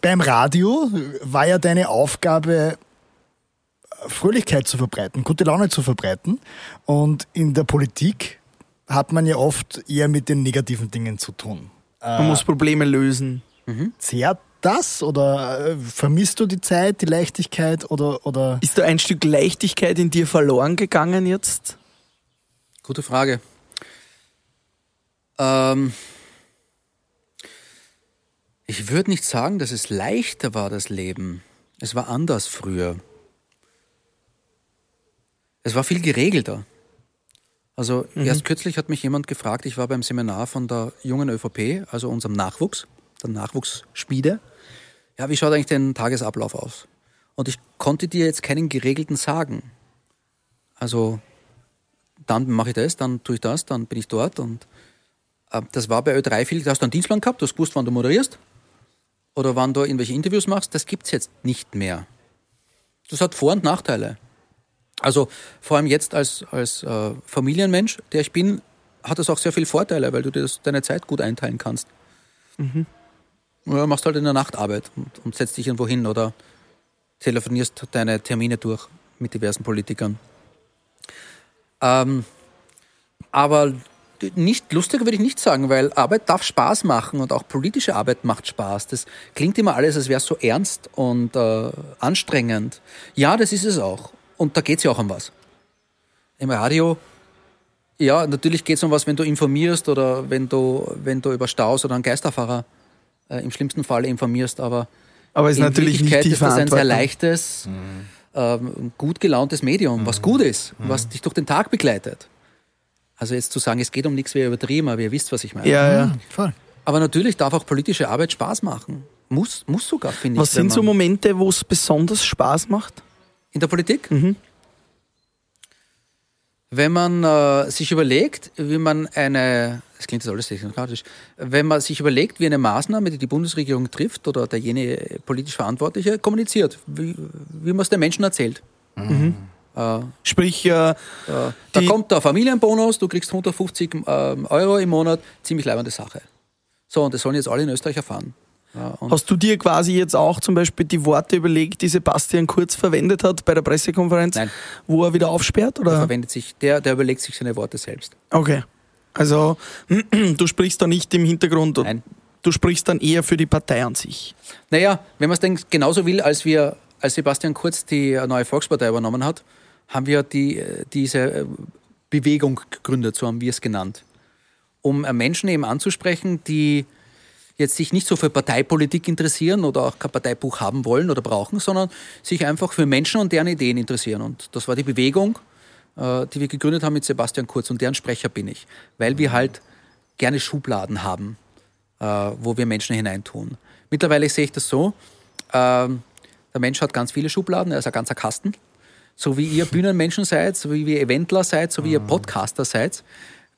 beim Radio war ja deine Aufgabe, Fröhlichkeit zu verbreiten, gute Laune zu verbreiten. Und in der Politik hat man ja oft eher mit den negativen Dingen zu tun. Man äh, muss Probleme lösen. Mhm. Zehrt das oder äh, vermisst du die Zeit, die Leichtigkeit oder, oder? Ist da ein Stück Leichtigkeit in dir verloren gegangen jetzt? Gute Frage. Ähm, ich würde nicht sagen, dass es leichter war, das Leben. Es war anders früher. Es war viel geregelter. Also mhm. erst kürzlich hat mich jemand gefragt, ich war beim Seminar von der jungen ÖVP, also unserem Nachwuchs, der Nachwuchsschmiede. Ja, wie schaut eigentlich dein Tagesablauf aus? Und ich konnte dir jetzt keinen geregelten sagen. Also dann mache ich das, dann tue ich das, dann bin ich dort und äh, das war bei Ö3 viel, da hast du einen Dienstplan gehabt, du hast gewusst, wann du moderierst oder wann du irgendwelche Interviews machst, das gibt es jetzt nicht mehr. Das hat Vor- und Nachteile. Also vor allem jetzt als, als äh, Familienmensch, der ich bin, hat das auch sehr viele Vorteile, weil du das, deine Zeit gut einteilen kannst. Mhm. Ja, machst halt in der Nacht Arbeit und, und setzt dich irgendwo hin oder telefonierst deine Termine durch mit diversen Politikern. Ähm, aber nicht lustiger würde ich nicht sagen, weil Arbeit darf Spaß machen und auch politische Arbeit macht Spaß. Das klingt immer alles, als wäre es so ernst und äh, anstrengend. Ja, das ist es auch. Und da geht es ja auch um was. Im Radio, ja, natürlich geht es um was, wenn du informierst oder wenn du, wenn du über Staus oder einen Geisterfahrer äh, im schlimmsten Fall informierst, aber, aber ist natürlich nicht die ist das ein sehr leichtes, mhm. ähm, gut gelauntes Medium, was mhm. gut ist, was mhm. dich durch den Tag begleitet. Also jetzt zu sagen, es geht um nichts, wäre übertrieben, aber ihr wisst, was ich meine. Ja, ja, mhm. voll. Aber natürlich darf auch politische Arbeit Spaß machen. Muss, muss sogar, finde ich. Was sind so Momente, wo es besonders Spaß macht? In der Politik? Mhm. Wenn man äh, sich überlegt, wie man eine, das klingt jetzt alles technokratisch, wenn man sich überlegt, wie eine Maßnahme, die die Bundesregierung trifft oder der jene politisch Verantwortliche kommuniziert, wie, wie man es den Menschen erzählt. Mhm. Äh, Sprich, äh, äh, da kommt der Familienbonus, du kriegst 150 ähm, Euro im Monat, ziemlich leibende Sache. So, und das sollen jetzt alle in Österreich erfahren. Ja, Hast du dir quasi jetzt auch zum Beispiel die Worte überlegt, die Sebastian Kurz verwendet hat bei der Pressekonferenz, Nein. wo er wieder aufsperrt? Oder? Der, verwendet sich, der, der überlegt sich seine Worte selbst. Okay. Also du sprichst da nicht im Hintergrund. Nein. Du sprichst dann eher für die Partei an sich. Naja, wenn man es denn genauso will, als wir, als Sebastian Kurz die neue Volkspartei übernommen hat, haben wir die, diese äh, Bewegung gegründet, so haben wir es genannt, um äh, Menschen eben anzusprechen, die jetzt sich nicht so für Parteipolitik interessieren oder auch kein Parteibuch haben wollen oder brauchen, sondern sich einfach für Menschen und deren Ideen interessieren. Und das war die Bewegung, äh, die wir gegründet haben mit Sebastian Kurz und deren Sprecher bin ich, weil wir halt gerne Schubladen haben, wo wir Menschen hineintun. Mittlerweile sehe ich das so, der Mensch hat ganz viele Schubladen, er ist ein ganzer Kasten so wie ihr Bühnenmenschen seid, so wie ihr Eventler seid, so wie ihr mhm. Podcaster seid,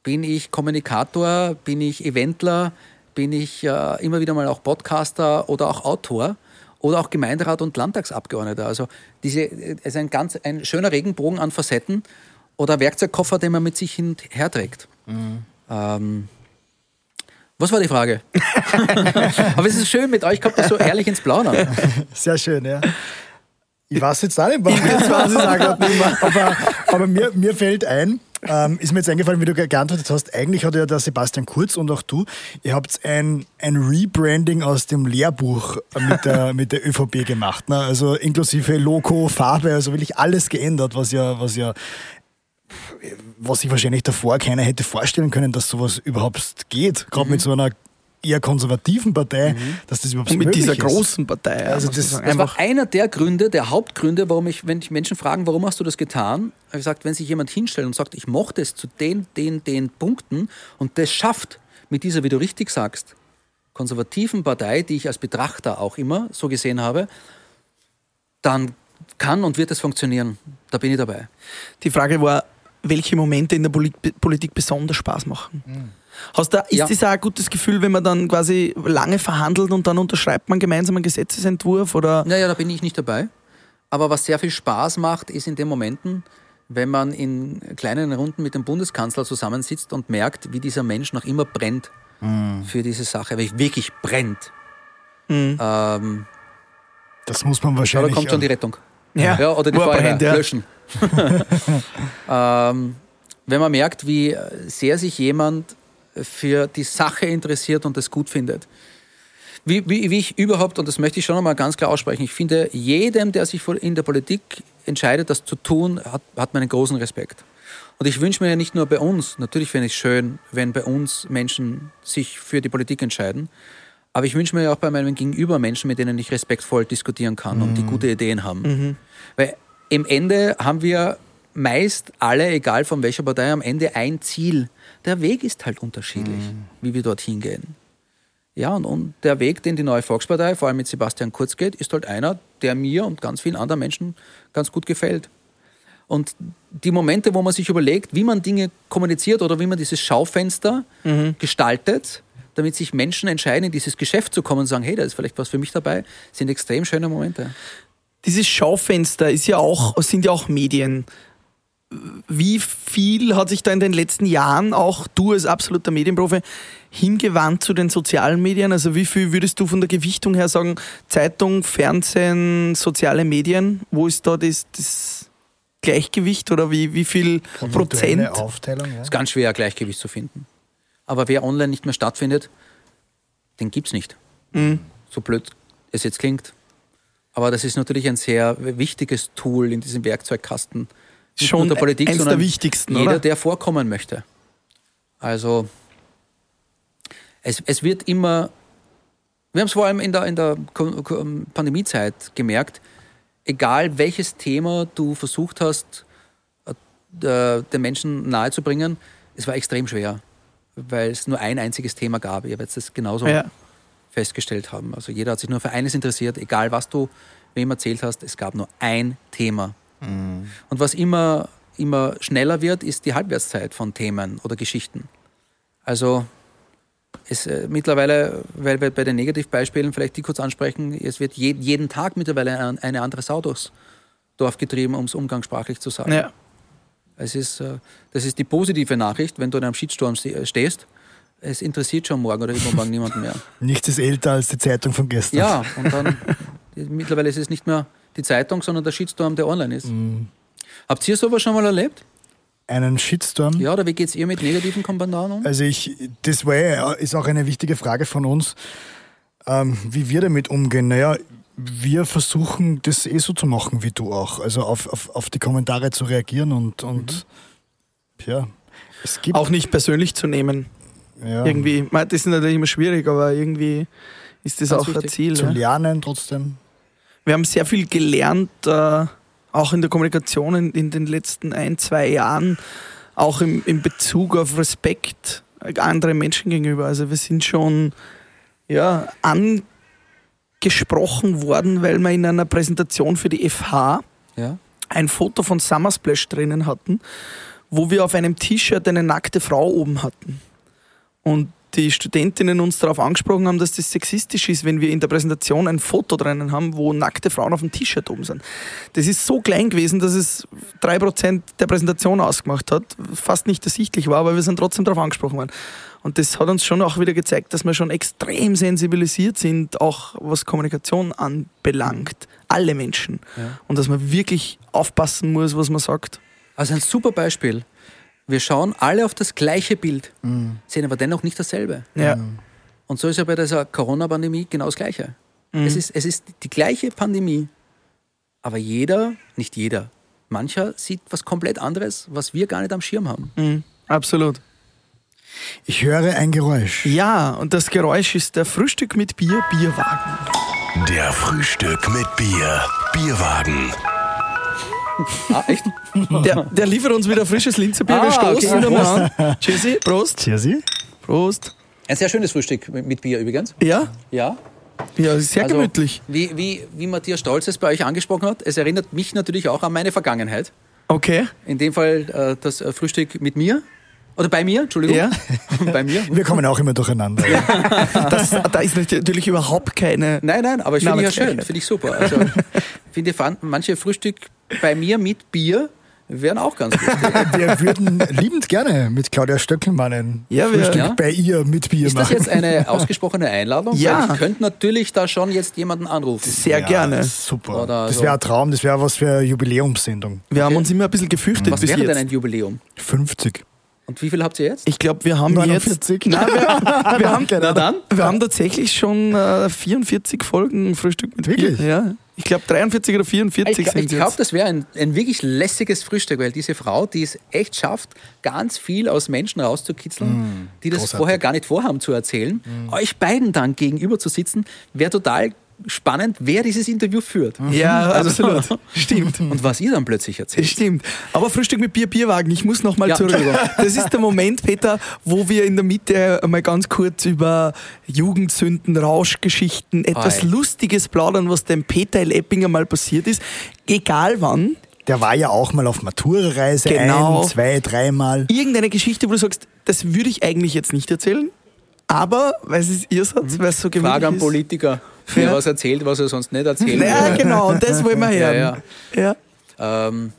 bin ich Kommunikator, bin ich Eventler, bin ich äh, immer wieder mal auch Podcaster oder auch Autor oder auch Gemeinderat und Landtagsabgeordneter. Also diese es ist ein ganz ein schöner Regenbogen an Facetten oder Werkzeugkoffer, den man mit sich herträgt. Mhm. Ähm, was war die Frage? Aber es ist schön, mit euch kommt das so ehrlich ins Plaudern. Sehr schön, ja. Ich weiß jetzt auch nicht, warum jetzt weiß ich auch gerade nicht mehr. Aber, aber mir, mir fällt ein, ähm, ist mir jetzt eingefallen, wie du geantwortet hast, eigentlich hat ja der Sebastian Kurz und auch du, ihr habt ein, ein Rebranding aus dem Lehrbuch mit der, mit der ÖVP gemacht. Ne? Also inklusive Logo, Farbe, also wirklich alles geändert, was ja, was ja was sich wahrscheinlich davor keiner hätte vorstellen können, dass sowas überhaupt geht. Gerade mhm. mit so einer eher konservativen Partei, mhm. dass das überhaupt Und mit dieser ist. großen Partei. Also das, das war einer der Gründe, der Hauptgründe, warum ich, wenn ich Menschen fragen, warum hast du das getan, habe ich gesagt, wenn sich jemand hinstellt und sagt, ich mochte es zu den, den, den Punkten und das schafft mit dieser, wie du richtig sagst, konservativen Partei, die ich als Betrachter auch immer so gesehen habe, dann kann und wird es funktionieren. Da bin ich dabei. Die Frage war, welche Momente in der Politik besonders Spaß machen. Mhm. Hast du, ist ja. das auch ein gutes Gefühl, wenn man dann quasi lange verhandelt und dann unterschreibt man gemeinsam einen Gesetzesentwurf? Oder? Naja, da bin ich nicht dabei. Aber was sehr viel Spaß macht, ist in den Momenten, wenn man in kleinen Runden mit dem Bundeskanzler zusammensitzt und merkt, wie dieser Mensch noch immer brennt mhm. für diese Sache, wirklich brennt. Mhm. Ähm, das muss man wahrscheinlich. Da kommt schon die Rettung. Ja, ja oder die Feuerwehr ja. löschen. ähm, wenn man merkt, wie sehr sich jemand für die Sache interessiert und es gut findet. Wie, wie, wie, ich überhaupt, und das möchte ich schon einmal ganz klar aussprechen, ich finde, jedem, der sich in der Politik entscheidet, das zu tun, hat, hat meinen großen Respekt. Und ich wünsche mir ja nicht nur bei uns, natürlich finde ich es schön, wenn bei uns Menschen sich für die Politik entscheiden, aber ich wünsche mir ja auch bei meinem Gegenüber Menschen, mit denen ich respektvoll diskutieren kann mhm. und die mhm. gute Ideen haben. Mhm. Weil im Ende haben wir meist alle, egal von welcher Partei, am Ende ein Ziel. Der Weg ist halt unterschiedlich, mhm. wie wir dorthin gehen. Ja, und, und, der Weg, den die neue Volkspartei, vor allem mit Sebastian Kurz geht, ist halt einer, der mir und ganz vielen anderen Menschen ganz gut gefällt. Und die Momente, wo man sich überlegt, wie man Dinge kommuniziert oder wie man dieses Schaufenster mhm. gestaltet, damit sich Menschen entscheiden, in dieses Geschäft zu kommen und sagen, hey, da ist vielleicht was für mich dabei, sind extrem schöne Momente. Dieses Schaufenster ist ja auch, sind ja auch Medien. Wie viel hat sich da in den letzten Jahren auch du als absoluter Medienprofi hingewandt zu den sozialen Medien? Also wie viel würdest du von der Gewichtung her sagen, Zeitung, Fernsehen, soziale Medien? Wo ist da das, das Gleichgewicht oder wie, wie viel Prozent? Aufteilung, ja. Es ist ganz schwer, ein Gleichgewicht zu finden. Aber wer online nicht mehr stattfindet, den gibt es nicht. Mhm. So blöd es jetzt klingt. Aber das ist natürlich ein sehr wichtiges Tool in diesem Werkzeugkasten. Nicht Schon der Politik, eins sondern der wichtigsten, jeder, oder? der vorkommen möchte. Also es, es wird immer, wir haben es vor allem in der, in der Pandemiezeit gemerkt, egal welches Thema du versucht hast, äh, den Menschen nahezubringen, es war extrem schwer weil es nur ein einziges Thema gab. Ihr werdet es genauso ja. Festgestellt haben. Also jeder hat sich nur für eines interessiert, egal was du wem erzählt hast, es gab nur ein Thema. Mhm. Und was immer, immer schneller wird, ist die Halbwertszeit von Themen oder Geschichten. Also es, äh, mittlerweile, weil wir bei den Negativbeispielen vielleicht die kurz ansprechen, es wird je, jeden Tag mittlerweile eine andere Sau durchs Dorf getrieben, um es umgangssprachlich zu sagen. Ja. Es ist, äh, das ist die positive Nachricht, wenn du in einem Shitstorm stehst. Es interessiert schon morgen oder übermorgen niemanden mehr. Nichts ist älter als die Zeitung von gestern. Ja, und dann mittlerweile ist es nicht mehr die Zeitung, sondern der Shitstorm, der online ist. Mhm. Habt ihr sowas schon mal erlebt? Einen Shitstorm? Ja, oder wie geht es ihr mit negativen Kommentaren um? Also ich, das war, ist auch eine wichtige Frage von uns, ähm, wie wir damit umgehen. Naja, wir versuchen das eh so zu machen wie du auch. Also auf, auf, auf die Kommentare zu reagieren und, und mhm. ja. Es gibt auch nicht persönlich zu nehmen. Ja. Irgendwie, das ist natürlich immer schwierig, aber irgendwie ist das Ganz auch wichtig. ein Ziel. Zu ja. lernen trotzdem. Wir haben sehr viel gelernt, äh, auch in der Kommunikation in, in, den letzten ein, zwei Jahren, auch im, in Bezug auf Respekt anderen Menschen gegenüber. Also wir sind schon ja, an gesprochen worden, weil wir in einer Präsentation für die FH ja. ein Foto von Summersplash drinnen hatten, wo wir auf einem T-Shirt eine nackte Frau oben hatten. Und die Studentinnen uns darauf angesprochen haben, dass das sexistisch ist, wenn wir in der Präsentation ein Foto drinnen haben, wo nackte Frauen auf dem T-Shirt oben sind. Das ist so klein gewesen, dass es 3% der Präsentation ausgemacht hat, fast nicht ersichtlich war, aber wir sind trotzdem darauf angesprochen worden. Und das hat uns schon auch wieder gezeigt, dass wir schon extrem sensibilisiert sind, auch was Kommunikation anbelangt. Alle Menschen. Ja. Und dass man wirklich aufpassen muss, was man sagt. Also ein super Beispiel. Wir schauen alle auf das gleiche Bild, sehen aber dennoch nicht dasselbe. Ja. Und so ist ja bei dieser Corona-Pandemie genau das Gleiche. Es, ist, es ist die gleiche Pandemie, aber jeder, nicht jeder, mancher sieht was komplett anderes, was wir gar nicht am Schirm haben. Mhm. Absolut. Ich höre ein Geräusch. Ja, und das Geräusch ist der Frühstück mit Bier, Bierwagen. Der Frühstück mit Bier. Bierwagen. Ah, echt? Der, der liefert uns wieder frisches Linzerbier. Wir Ah, stoßen okay. wieder mal an. Tschüssi, Prost. Tschüssi. Prost. Ein sehr schönes Frühstück mit mit Bier übrigens. Ja, Ja. ja sehr Also, gemütlich. Wie, wie, wie Matthias Stolz es bei euch angesprochen hat, es erinnert mich natürlich auch an meine Vergangenheit. Okay. In dem Fall äh, das äh, Frühstück mit mir. Oder bei mir, Entschuldigung. Ja. bei mir. Wir kommen auch immer durcheinander. Das, da ist natürlich überhaupt keine. Nein, nein, aber ich finde ja schön, finde ich super. Also, finde manche Frühstück bei mir mit Bier wären auch ganz gut. Wir würden liebend gerne mit Claudia Stöckelmann ein Ja, wir- Frühstück Ja. bei ihr mit Bier Ist das machen. jetzt eine ausgesprochene Einladung? Ja. Weil ich könnte natürlich da schon jetzt jemanden anrufen. Sehr ja, gerne. Super. Oder das wäre ein Traum, das wäre was für eine Jubiläumssendung. Wir haben uns immer ein bisschen gefürchtet Was bis wäre jetzt. denn ein Jubiläum? 50. Und wie viel habt ihr jetzt? Ich glaube, wir haben 49. jetzt. Nein, wir, wir, haben, Na dann. wir haben tatsächlich schon äh, 44 Folgen Frühstück mit Wirklich? Bier. Ja. Ich glaube 43 oder 44 Ich, sind ich glaube, das wäre ein, ein wirklich lässiges Frühstück, weil diese Frau, die es echt schafft, ganz viel aus Menschen rauszukitzeln, die das großartig. vorher gar nicht vorhaben zu erzählen, euch beiden dann gegenüber zu sitzen, wäre total spannend, wer dieses Interview führt. Ja, Also- absolut. Stimmt. Und was ihr dann plötzlich erzählt. Stimmt. Aber Frühstück mit Bier, Bierwagen, ich muss nochmal Ja, zurück. Das ist der Moment, Peter, wo wir in der Mitte mal ganz kurz über Jugendsünden, Rauschgeschichten, etwas Oi. Lustiges plaudern, was dem Peter L. Eppinger mal passiert ist. Egal wann. Der war ja auch mal auf Matura-Reise Genau. ein, zwei, dreimal. Irgendeine Geschichte, wo du sagst, das würde ich eigentlich jetzt nicht erzählen. Aber, weil es ihr seid, weil es so gemütlich Frage an ist. Politiker, wer Ja. was erzählt, was er sonst nicht erzählt. Ja, genau, das wollen wir hören. Ja, Ähm,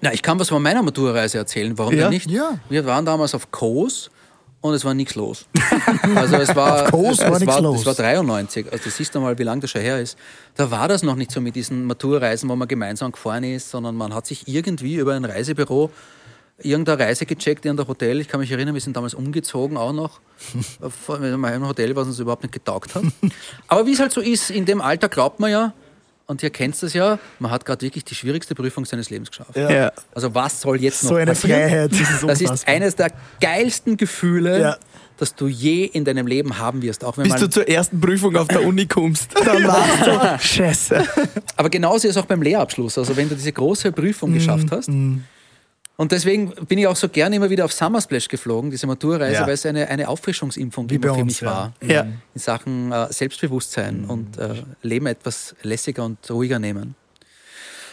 na, ich kann was von meiner Maturreise erzählen, warum Ja? denn nicht? Ja. Wir waren damals auf Kos und es war nichts los. Also es war, Auf Kos war es nichts war, los. Es war 93, also das siehst du mal, wie lange das schon her ist. Da war das noch nicht so mit diesen Maturreisen, wo man gemeinsam gefahren ist, sondern man hat sich irgendwie über ein Reisebüro irgendeine Reise gecheckt, irgendein Hotel. Ich kann mich erinnern, wir sind damals umgezogen auch noch. Von einem Hotel, was uns überhaupt nicht getaugt hat. Aber wie es halt so ist, in dem Alter glaubt man ja, und ihr kennt das ja, man hat gerade wirklich die schwierigste Prüfung seines Lebens geschafft. ja. Also was soll jetzt noch So eine passieren? Freiheit, das ist Das ist eines der geilsten Gefühle, Ja. das du je in deinem Leben haben wirst. Auch wenn Bis du zur ersten Prüfung auf der Uni kommst. Dann warst du, scheiße. aber genauso ist es auch beim Lehrabschluss. Also wenn du diese große Mm, Prüfung geschafft hast. Und deswegen bin ich auch so gerne immer wieder auf Summer Splash geflogen, diese Maturreise, Ja. weil es eine, eine Auffrischungsimpfung Wie immer für uns, mich ja. war. Ja. In Sachen äh, Selbstbewusstsein Mm. und äh, Leben etwas lässiger und ruhiger nehmen.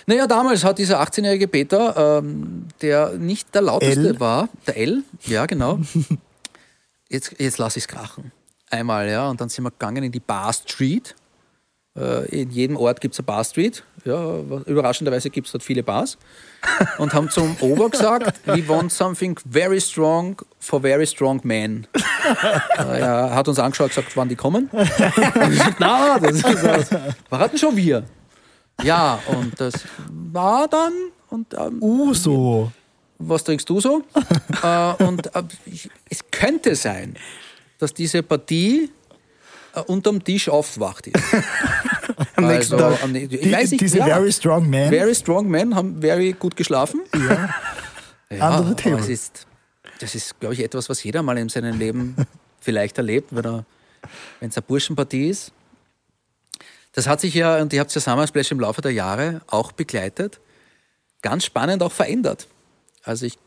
Naja, damals hat dieser 18-jährige Peter, ähm, der nicht der lauteste L. war, der L, ja genau, jetzt, jetzt lass ich es krachen. Einmal, ja, und dann sind wir gegangen in die Bar Street. Äh, in jedem Ort gibt es eine Bar Street. Ja, überraschenderweise gibt es dort viele Bars. Und haben zum Ober gesagt, we want something very strong for very strong men. Äh, er hat uns angeschaut und gesagt, wann die kommen. Na, das ist das. Wir hatten schon wir. Ja, und das war dann. Und ähm, Uh, so. was trinkst du so? äh, und äh, es könnte sein, dass diese Partie äh, unterm Tisch aufgewacht ist. Am nächsten Tag. am, ich Die, weiß nicht, diese ja, Very Strong Man. very strong men haben very gut geschlafen. Ja, Under the table. es ist, das ist, glaube ich, etwas, was jeder mal in seinem Leben vielleicht erlebt, wenn er, wenn es eine Burschenpartie ist. Das hat sich ja, und ihr habt ja Summer Splash im Laufe der Jahre auch begleitet, ganz spannend auch verändert. Also ich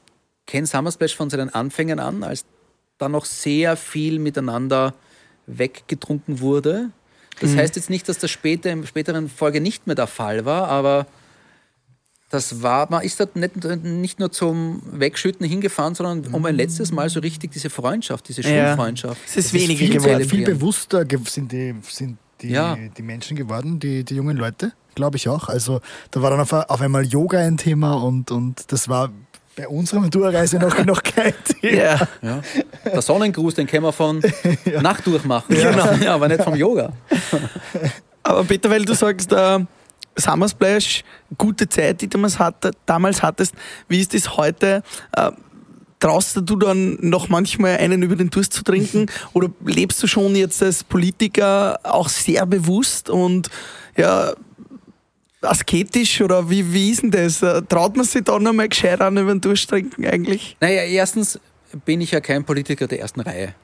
kenne Summer Splash von seinen Anfängen an, als da noch sehr viel miteinander weggetrunken wurde. Das heißt jetzt nicht, dass das später, in späteren Folge nicht mehr der Fall war, aber Das war, man ist dort nicht, nicht nur zum Wegschütten hingefahren, sondern um ein letztes Mal so richtig diese Freundschaft, diese Ja. Schulfreundschaft. Es ist Es weniger viel, geworden. Viel bewusster sind die, sind die, Ja. die Menschen geworden, die, die jungen Leute, glaube ich auch. Also da war dann auf, auf einmal Yoga ein Thema und, und das war bei unserer Tourreise noch, noch kein Thema. Ja. Ja. Der Sonnengruß, den können wir von Nacht durchmachen. Genau. Ja, aber nicht vom Yoga. Aber Peter, weil du sagst, äh, Summer Splash, gute Zeit, die du hatte, damals hattest, wie ist das heute? Äh, traust du dann noch manchmal einen über den Durst zu trinken? Oder lebst du schon jetzt als Politiker auch sehr bewusst und ja, asketisch? Oder wie, wie ist denn das? Äh, Traut man sich da noch mal gescheit an über den Durst trinken eigentlich? Naja, erstens bin ich ja kein Politiker der ersten Reihe.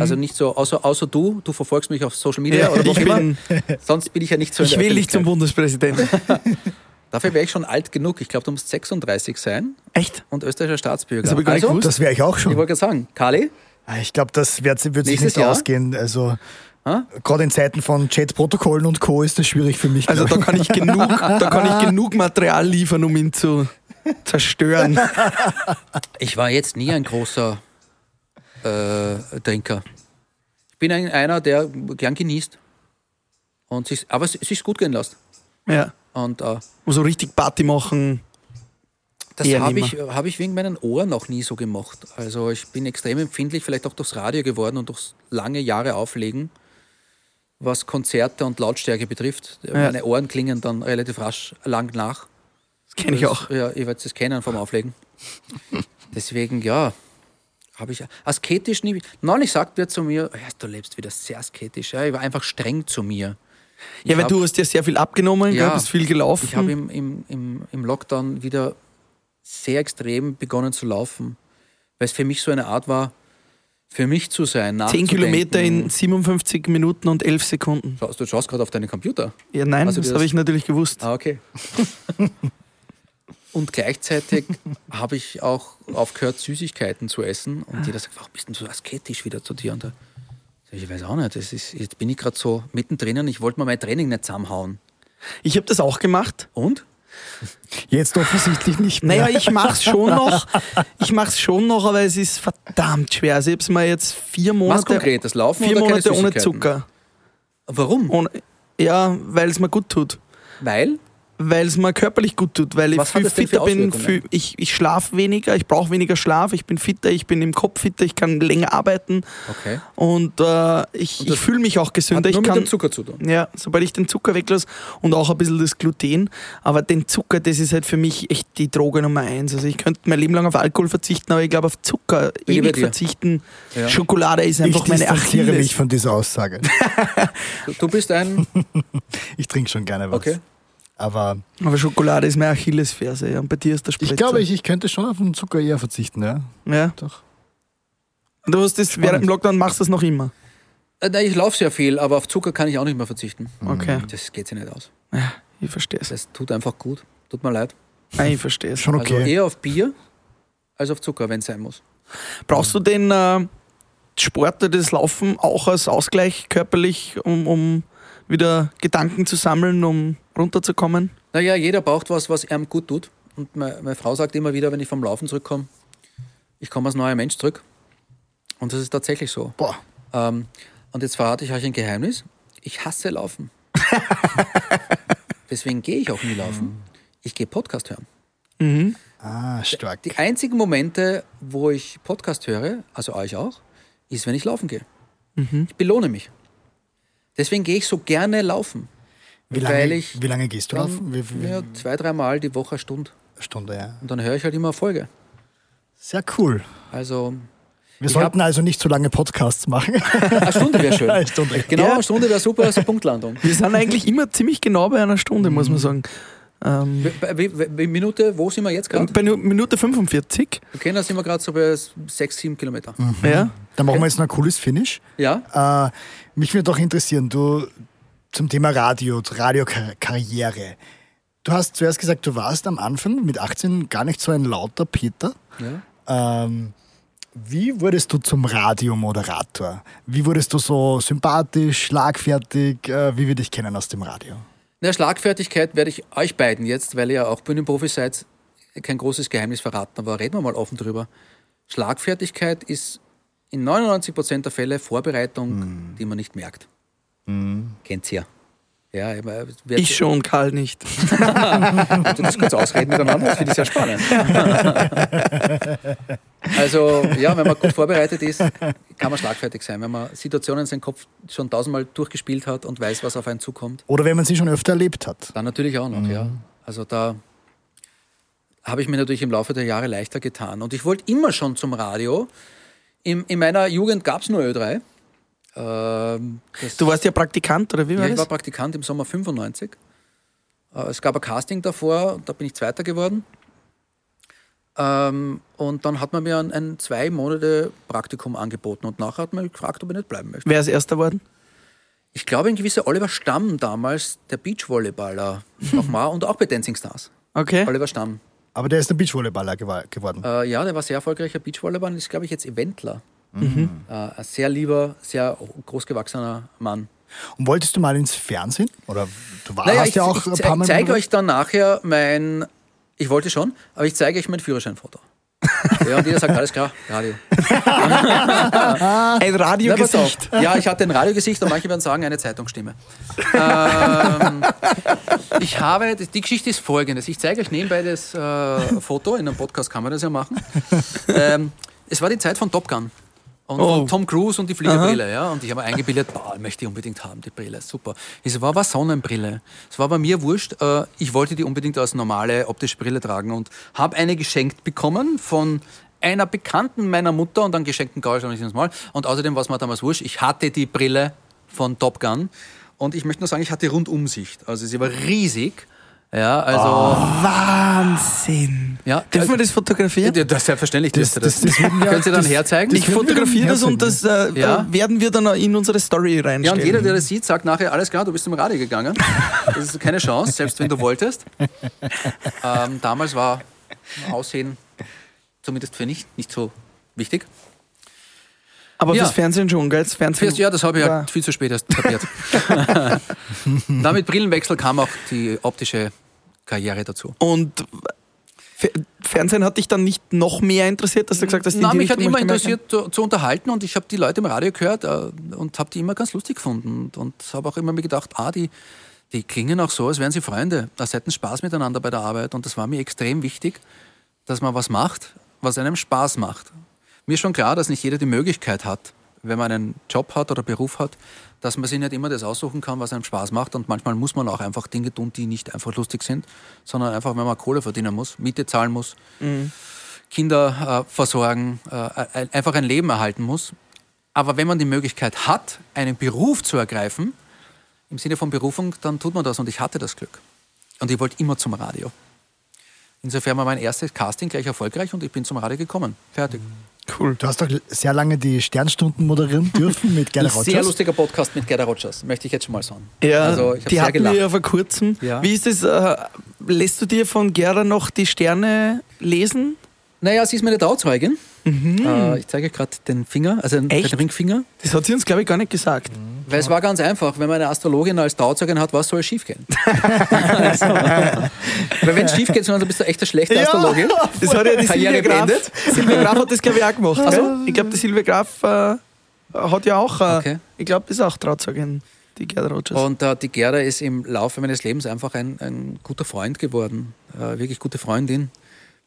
Also nicht so, außer, außer du, du verfolgst mich auf Social Media oder wo ich, auch immer. bin, Sonst bin ich ja nicht so ich will nicht zum. Bundespräsidenten. Dafür wäre ich schon alt genug. Ich glaube, du musst 36 sein Echt? und österreichischer Staatsbürger. Das ich also. Das wäre ich auch ich schon. wollte gerade sagen, Kali, Ah, Ich glaube, das wird, wird sich Nächstes nicht Jahr? ausgehen. Also? Gerade in Zeiten von Chat-Protokollen und Co. ist das schwierig für mich. Also da kann ich genug, da kann ich genug Material liefern, um ihn zu zerstören. ich war jetzt nie ein großer äh, Trinker. Ich bin ein, einer, der gern genießt. Und sich, aber es sich gut gehen lässt. Ja. Und äh, So richtig Party machen. Das habe ich, hab ich wegen meinen Ohren noch nie so gemacht. Also ich bin extrem empfindlich, vielleicht auch durchs Radio geworden und durchs lange Jahre Auflegen, was Konzerte und Lautstärke betrifft. Meine Ohren klingen dann relativ rasch lang nach. Das kenne ich auch. Ja, ihr werdet es kennen vom Auflegen. Deswegen, ja, habe ich asketisch nie. Neulich sagt wer zu mir, ja, du lebst wieder sehr asketisch. Ja, ich war einfach streng zu mir. Ich Ja, weil hab- du hast ja sehr viel abgenommen, Ja. ja. bist viel gelaufen. ich habe im, im, im, im Lockdown wieder sehr extrem begonnen zu laufen, weil es für mich so eine Art war, für mich zu sein. 10 nachzudenken. Kilometer in 57 Minuten und 11 Sekunden. Schaust, du schaust gerade auf deinen Computer. Ja, nein, Also das das- habe ich natürlich gewusst. Ah, okay. Und gleichzeitig habe ich auch aufgehört, Süßigkeiten zu essen. Und jeder sagt, warum bist du so asketisch wieder zu dir? Und da, ich weiß auch nicht. Das ist, jetzt bin ich gerade so mittendrin und ich wollte mir mein Training nicht zusammenhauen. Ich habe das auch gemacht. Und? Jetzt offensichtlich nicht mehr. Naja, ich mach's schon noch. Ich mach's schon noch, aber es ist verdammt schwer. Also ich hab's mal jetzt vier Was Monate, konkret? Das Laufen vier oder keine Monate ohne? Zucker. Warum? Ohne, ja, weil es mir gut tut. Weil? Weil es mir körperlich gut tut, weil ich Was hat viel fitter bin. Viel, ich ich schlafe weniger, ich brauche weniger Schlaf, ich bin fitter, ich bin im Kopf fitter, ich kann länger arbeiten Okay. und äh, ich, Und ich fühle mich auch Hat gesünder. nur Ich mit kann, dem Zucker zu tun. ja, sobald ich den Zucker weglasse und auch ein bisschen das Gluten. Aber den Zucker, das ist halt für mich echt die Droge Nummer eins. Also ich könnte mein Leben lang auf Alkohol verzichten, aber ich glaube auf Zucker Bin ich ewig verzichten. Ja. Schokolade ist ich einfach meine distanziere Achilles. mich von dieser Aussage. Du, du bist ein. Ich trinke schon gerne was. Okay. Aber Aber Schokolade ist meine Achillesferse. Ja. Und bei dir ist der Spritzer. ich glaube, ich, ich könnte schon auf den Zucker eher verzichten, ja. Ja. Doch. Und Du hast das während dem Lockdown machst du das noch immer. Äh, nein, ich laufe sehr viel, aber auf Zucker kann ich auch nicht mehr verzichten. Okay. Das geht sich nicht aus. Ja, ich verstehe es. Das tut einfach gut. Tut mir leid. Nein, ich verstehe es. Schon okay. Also eher auf Bier als auf Zucker, wenn es sein muss. Brauchst du den äh, Sport oder das Laufen auch als Ausgleich körperlich, um, um wieder Gedanken zu sammeln, um runterzukommen? Naja, jeder braucht was, was ihm gut tut. Und meine, meine Frau sagt immer wieder, wenn ich vom Laufen zurückkomme, ich komme als neuer Mensch zurück. Und das ist tatsächlich so. Boah. Ähm, und jetzt verrate ich euch ein Geheimnis. Ich hasse Laufen. Deswegen gehe ich auch nie laufen. Ich gehe Podcast hören. Ah, stark. Die einzigen Momente, wo ich Podcast höre, also euch auch, ist, wenn ich laufen gehe. Ich belohne mich. Deswegen gehe ich so gerne laufen. Wie lange, weil ich wie lange gehst du laufen? Wie, wie, Ja, zwei, dreimal die Woche eine Stunde. Stunde, ja. Und dann höre ich halt immer eine Folge. Sehr cool. Also Wir Ich sollten also nicht so lange Podcasts machen. eine Stunde wäre schön. Eine Stunde. Genau, Ja. eine Stunde wäre super, so Punktlandung. Wir sind eigentlich immer ziemlich genau bei einer Stunde, muss man sagen. Ähm, Wie, Minute, wo sind wir jetzt gerade? bei Nu- Minute 45. Okay, da sind wir gerade so bei sechs, sieben Kilometer. Ja. Dann machen wir jetzt noch ein cooles Finish. Ja? Äh, mich würde doch interessieren, du zum Thema Radio, Radiokarriere. Du hast zuerst gesagt, du warst am Anfang mit 18 gar nicht so ein lauter Peter. ja. Ähm, wie wurdest du zum Radiomoderator? Wie wurdest du so sympathisch, schlagfertig? Äh, wie wir dich kennen aus dem Radio? Na, Schlagfertigkeit werde ich euch beiden jetzt, weil ihr ja auch Bühnenprofis seid, kein großes Geheimnis verraten, aber reden wir mal offen drüber. Schlagfertigkeit ist in 99% der Fälle Vorbereitung, die man nicht merkt. Kennt's ja. Ja, wer- Ich schon, Karl nicht. du das kurz ausreden miteinander, das finde ich sehr spannend. Also, ja, wenn man gut vorbereitet ist, kann man schlagfertig sein. Wenn man Situationen in seinem Kopf schon tausendmal durchgespielt hat und weiß, was auf einen zukommt. Oder wenn man sie schon öfter erlebt hat. Dann natürlich auch noch, ja. Also da habe ich mir natürlich im Laufe der Jahre leichter getan. Und ich wollte immer schon zum Radio. In, in meiner Jugend gab es nur Ö3. Ähm, Du warst ja Praktikant, oder wie war ja, ich das? war Praktikant im Sommer 95. Äh, Es gab ein Casting davor, da bin ich Zweiter geworden. Ähm, und dann hat man mir ein, ein zwei Monate Praktikum angeboten und nachher hat man mich gefragt, ob ich nicht bleiben möchte. Wer ist Erster geworden? Ich glaube, ein gewisser Oliver Stamm damals, der Beachvolleyballer, nochmal und auch bei Dancing Stars. Okay. Oliver Stamm. Aber der ist ein Beachvolleyballer gewa- geworden. Äh, ja, der war sehr erfolgreicher Beachvolleyballer und ist, glaube ich, jetzt Eventler. Äh, ein sehr lieber, sehr großgewachsener Mann. Und wolltest du mal ins Fernsehen? Oder du war, Naja, ich, ja auch ich ein paar Mal. zeige euch dann nachher mein, ich wollte schon, aber ich zeige euch mein Führerscheinfoto. ja, und jeder sagt, alles klar, Radio. Ein Radiogesicht. Ja, ich hatte ein Radiogesicht und manche werden sagen, eine Zeitungsstimme. ähm, ich habe, die Geschichte ist folgendes. Ich zeige euch nebenbei das äh, Foto, in einem Podcast kann man das ja machen. Ähm, es war die Zeit von Top Gun. Und Oh. Tom Cruise und die Fliegerbrille, ja. Und ich habe mir eingebildet, boah, möchte ich unbedingt haben, die Brille, super. Es war aber Sonnenbrille. Es war bei mir wurscht, äh, ich wollte die unbedingt als normale optische Brille tragen und habe eine geschenkt bekommen von einer Bekannten meiner Mutter und dann geschenkten Gausch und ich Mal. Und außerdem war es mir damals wurscht, ich hatte die Brille von Top Gun und ich möchte nur sagen, ich hatte Rundumsicht. Also sie war riesig. Ja, also. Wahnsinn. Ja, Dürfen wir das fotografieren? Ja, das selbstverständlich Das- das. das- das Können Sie dann herzeigen? Ich fotografiere das und das äh, Ja. werden wir dann in unsere Story Ja, reinstellen. und jeder, der das sieht, sagt nachher, alles klar, du bist zum Radio gegangen. Das ist keine Chance, selbst wenn du wolltest. Ähm, damals war Aussehen zumindest für mich nicht so wichtig. Aber Ja. fürs Fernsehen schon, gell? Das Fernsehen ja, das habe ich halt viel zu spät erst kapiert. Dann mit Brillenwechsel kam auch die optische Karriere dazu. Und Fe- Fernsehen hat dich dann nicht noch mehr interessiert, dass du gesagt hast, die mich hat immer interessiert zu, zu unterhalten und ich habe die Leute im Radio gehört äh, und habe die immer ganz lustig gefunden und, und habe auch immer mir gedacht, ah, die, die klingen auch so, als wären sie Freunde. Da hätten Spaß miteinander bei der Arbeit und das war mir extrem wichtig, dass man was macht, was einem Spaß macht. Mir ist schon klar, dass nicht jeder die Möglichkeit hat, wenn man einen Job hat oder Beruf hat, dass man sich nicht immer das aussuchen kann, was einem Spaß macht. Und manchmal muss man auch einfach Dinge tun, die nicht einfach lustig sind, sondern einfach, wenn man Kohle verdienen muss, Miete zahlen muss, Kinder äh, versorgen, äh, ein- einfach ein Leben erhalten muss. Aber wenn man die Möglichkeit hat, einen Beruf zu ergreifen, im Sinne von Berufung, dann tut man das. Und ich hatte das Glück. Und ich wollte immer zum Radio. Insofern war mein erstes Casting gleich erfolgreich und ich bin zum Radio gekommen. Fertig. Cool. Du hast doch sehr lange die Sternstunden moderieren dürfen mit Gerda Ein Rogers. sehr lustiger Podcast mit Gerda Rogers, möchte ich jetzt schon mal sagen. Ja, also ich habe die sehr hatten gelacht. wir ja vor kurzem. Ja. Wie ist es? Äh, lässt du dir von Gerda noch die Sterne lesen? Naja, sie ist meine Trauzeugin. Äh, ich zeige gerade den Finger, also den, Mhm. Echt? den Ringfinger. Das hat sie uns, glaube ich, gar nicht gesagt. Weil es war ganz einfach, wenn man eine Astrologin als Trauzeugin hat, was soll schiefgehen? also, weil wenn es schief geht, dann bist du echt eine schlechte Astrologin. Das hat ja die Karriere Silvia Graf. beendet. Silvia Graf hat das, glaube ich, auch gemacht. Ach so. gell? Ich glaube, die Silvia Graf äh, hat ja auch, äh, Okay. ich glaube, ist auch Trauzeugin, die Gerda Rogers. Und äh, die Gerda ist im Laufe meines Lebens einfach ein, ein guter Freund geworden, äh, wirklich gute Freundin,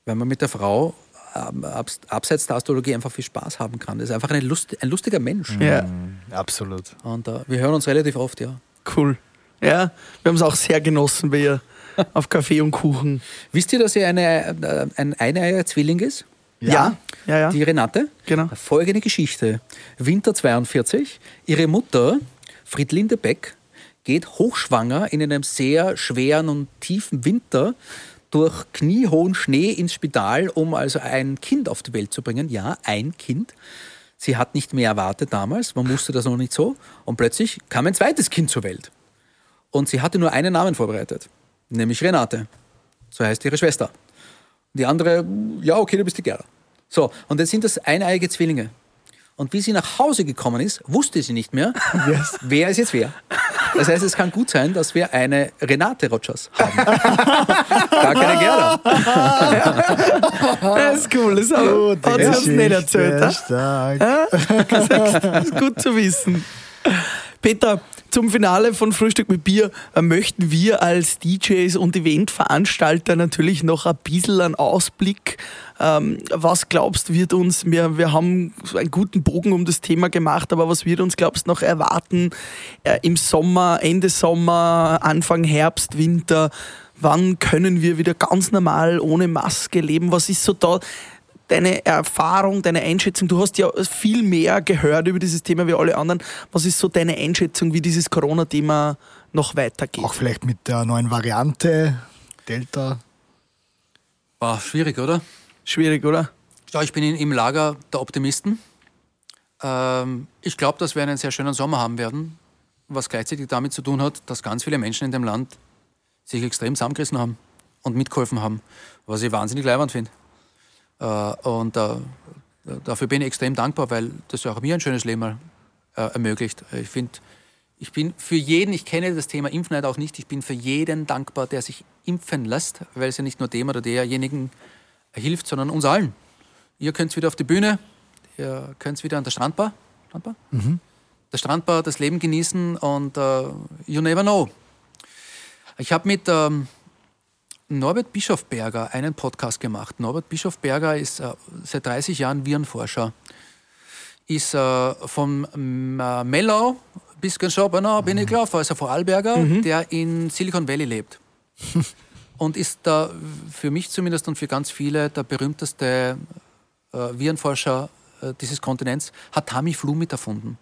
weil man mit der Frau abseits der Astrologie einfach viel Spaß haben kann. Das ist einfach eine Lust, ein lustiger Mensch. ja, Absolut. Und äh, wir hören uns relativ oft, ja. cool. Ja, wir haben es auch sehr genossen bei ihr auf Kaffee und Kuchen. Wisst ihr, dass sie eine, äh, ein Eineier-Zwilling ist? Ja, ja, ja. Die Renate? Genau. Folgende Geschichte. Winter 42. Ihre Mutter, Friedlinde Beck, geht hochschwanger in einem sehr schweren und tiefen Winter durch kniehohen Schnee ins Spital, um also ein Kind auf die Welt zu bringen. Ja, ein Kind. Sie hat nicht mehr erwartet damals, man wusste das noch nicht so. Und plötzlich kam ein zweites Kind zur Welt. Und sie hatte nur einen Namen vorbereitet, nämlich Renate. So heißt ihre Schwester. Die andere, ja, okay, du bist die Gerda. So, und jetzt sind das eineiige Zwillinge. Und wie sie nach Hause gekommen ist, wusste sie nicht mehr, wer ist jetzt wer. Das heißt, es kann gut sein, dass wir eine Renate Rogers haben. Gar keine Gerda. Das ist cool, das hat, hat sie uns nicht erzählt. Stark. Das ist gut zu wissen. Peter, zum Finale von Frühstück mit Bier äh, möchten wir als DJs und Eventveranstalter natürlich noch ein bisschen einen Ausblick. Ähm, was glaubst du, wird uns, wir, wir haben einen guten Bogen um das Thema gemacht, aber was wird uns, glaubst du, noch erwarten äh, im Sommer, Ende Sommer, Anfang Herbst, Winter? Wann können wir wieder ganz normal ohne Maske leben? Was ist so da deine Erfahrung, deine Einschätzung? Du hast ja viel mehr gehört über dieses Thema wie alle anderen. Was ist so deine Einschätzung, wie dieses Corona-Thema noch weitergeht? Auch vielleicht mit der neuen Variante Delta. War schwierig, oder? Schwierig, oder? Ja, ich bin in, im Lager der Optimisten. Ähm, ich glaube, dass wir einen sehr schönen Sommer haben werden, was gleichzeitig damit zu tun hat, dass ganz viele Menschen in dem Land sich extrem zusammengerissen haben und mitgeholfen haben, was ich wahnsinnig leibend finde. Äh, und äh, dafür bin ich extrem dankbar, weil das auch mir ein schönes Leben äh, ermöglicht. Ich finde, ich bin für jeden, ich kenne das Thema Impfneid auch nicht, ich bin für jeden dankbar, der sich impfen lässt, weil es ja nicht nur dem oder derjenigen hilft, sondern uns allen. Ihr könnt wieder auf die Bühne, ihr könnt wieder an der Strandbar, Strandbar? der Strandbar das Leben genießen und äh, you never know. Ich habe mit ähm, Norbert Bischofberger einen Podcast gemacht. Norbert Bischofberger ist äh, seit 30 Jahren Virenforscher. Ist äh, vom ähm, äh, Mellau bis ganz Schopenau bin ich gelaufen, also Vorarlberger, der in Silicon Valley lebt. und ist da für mich zumindest und für ganz viele der berühmteste äh, Virenforscher äh, dieses Kontinents, hat Tamiflu mit erfunden.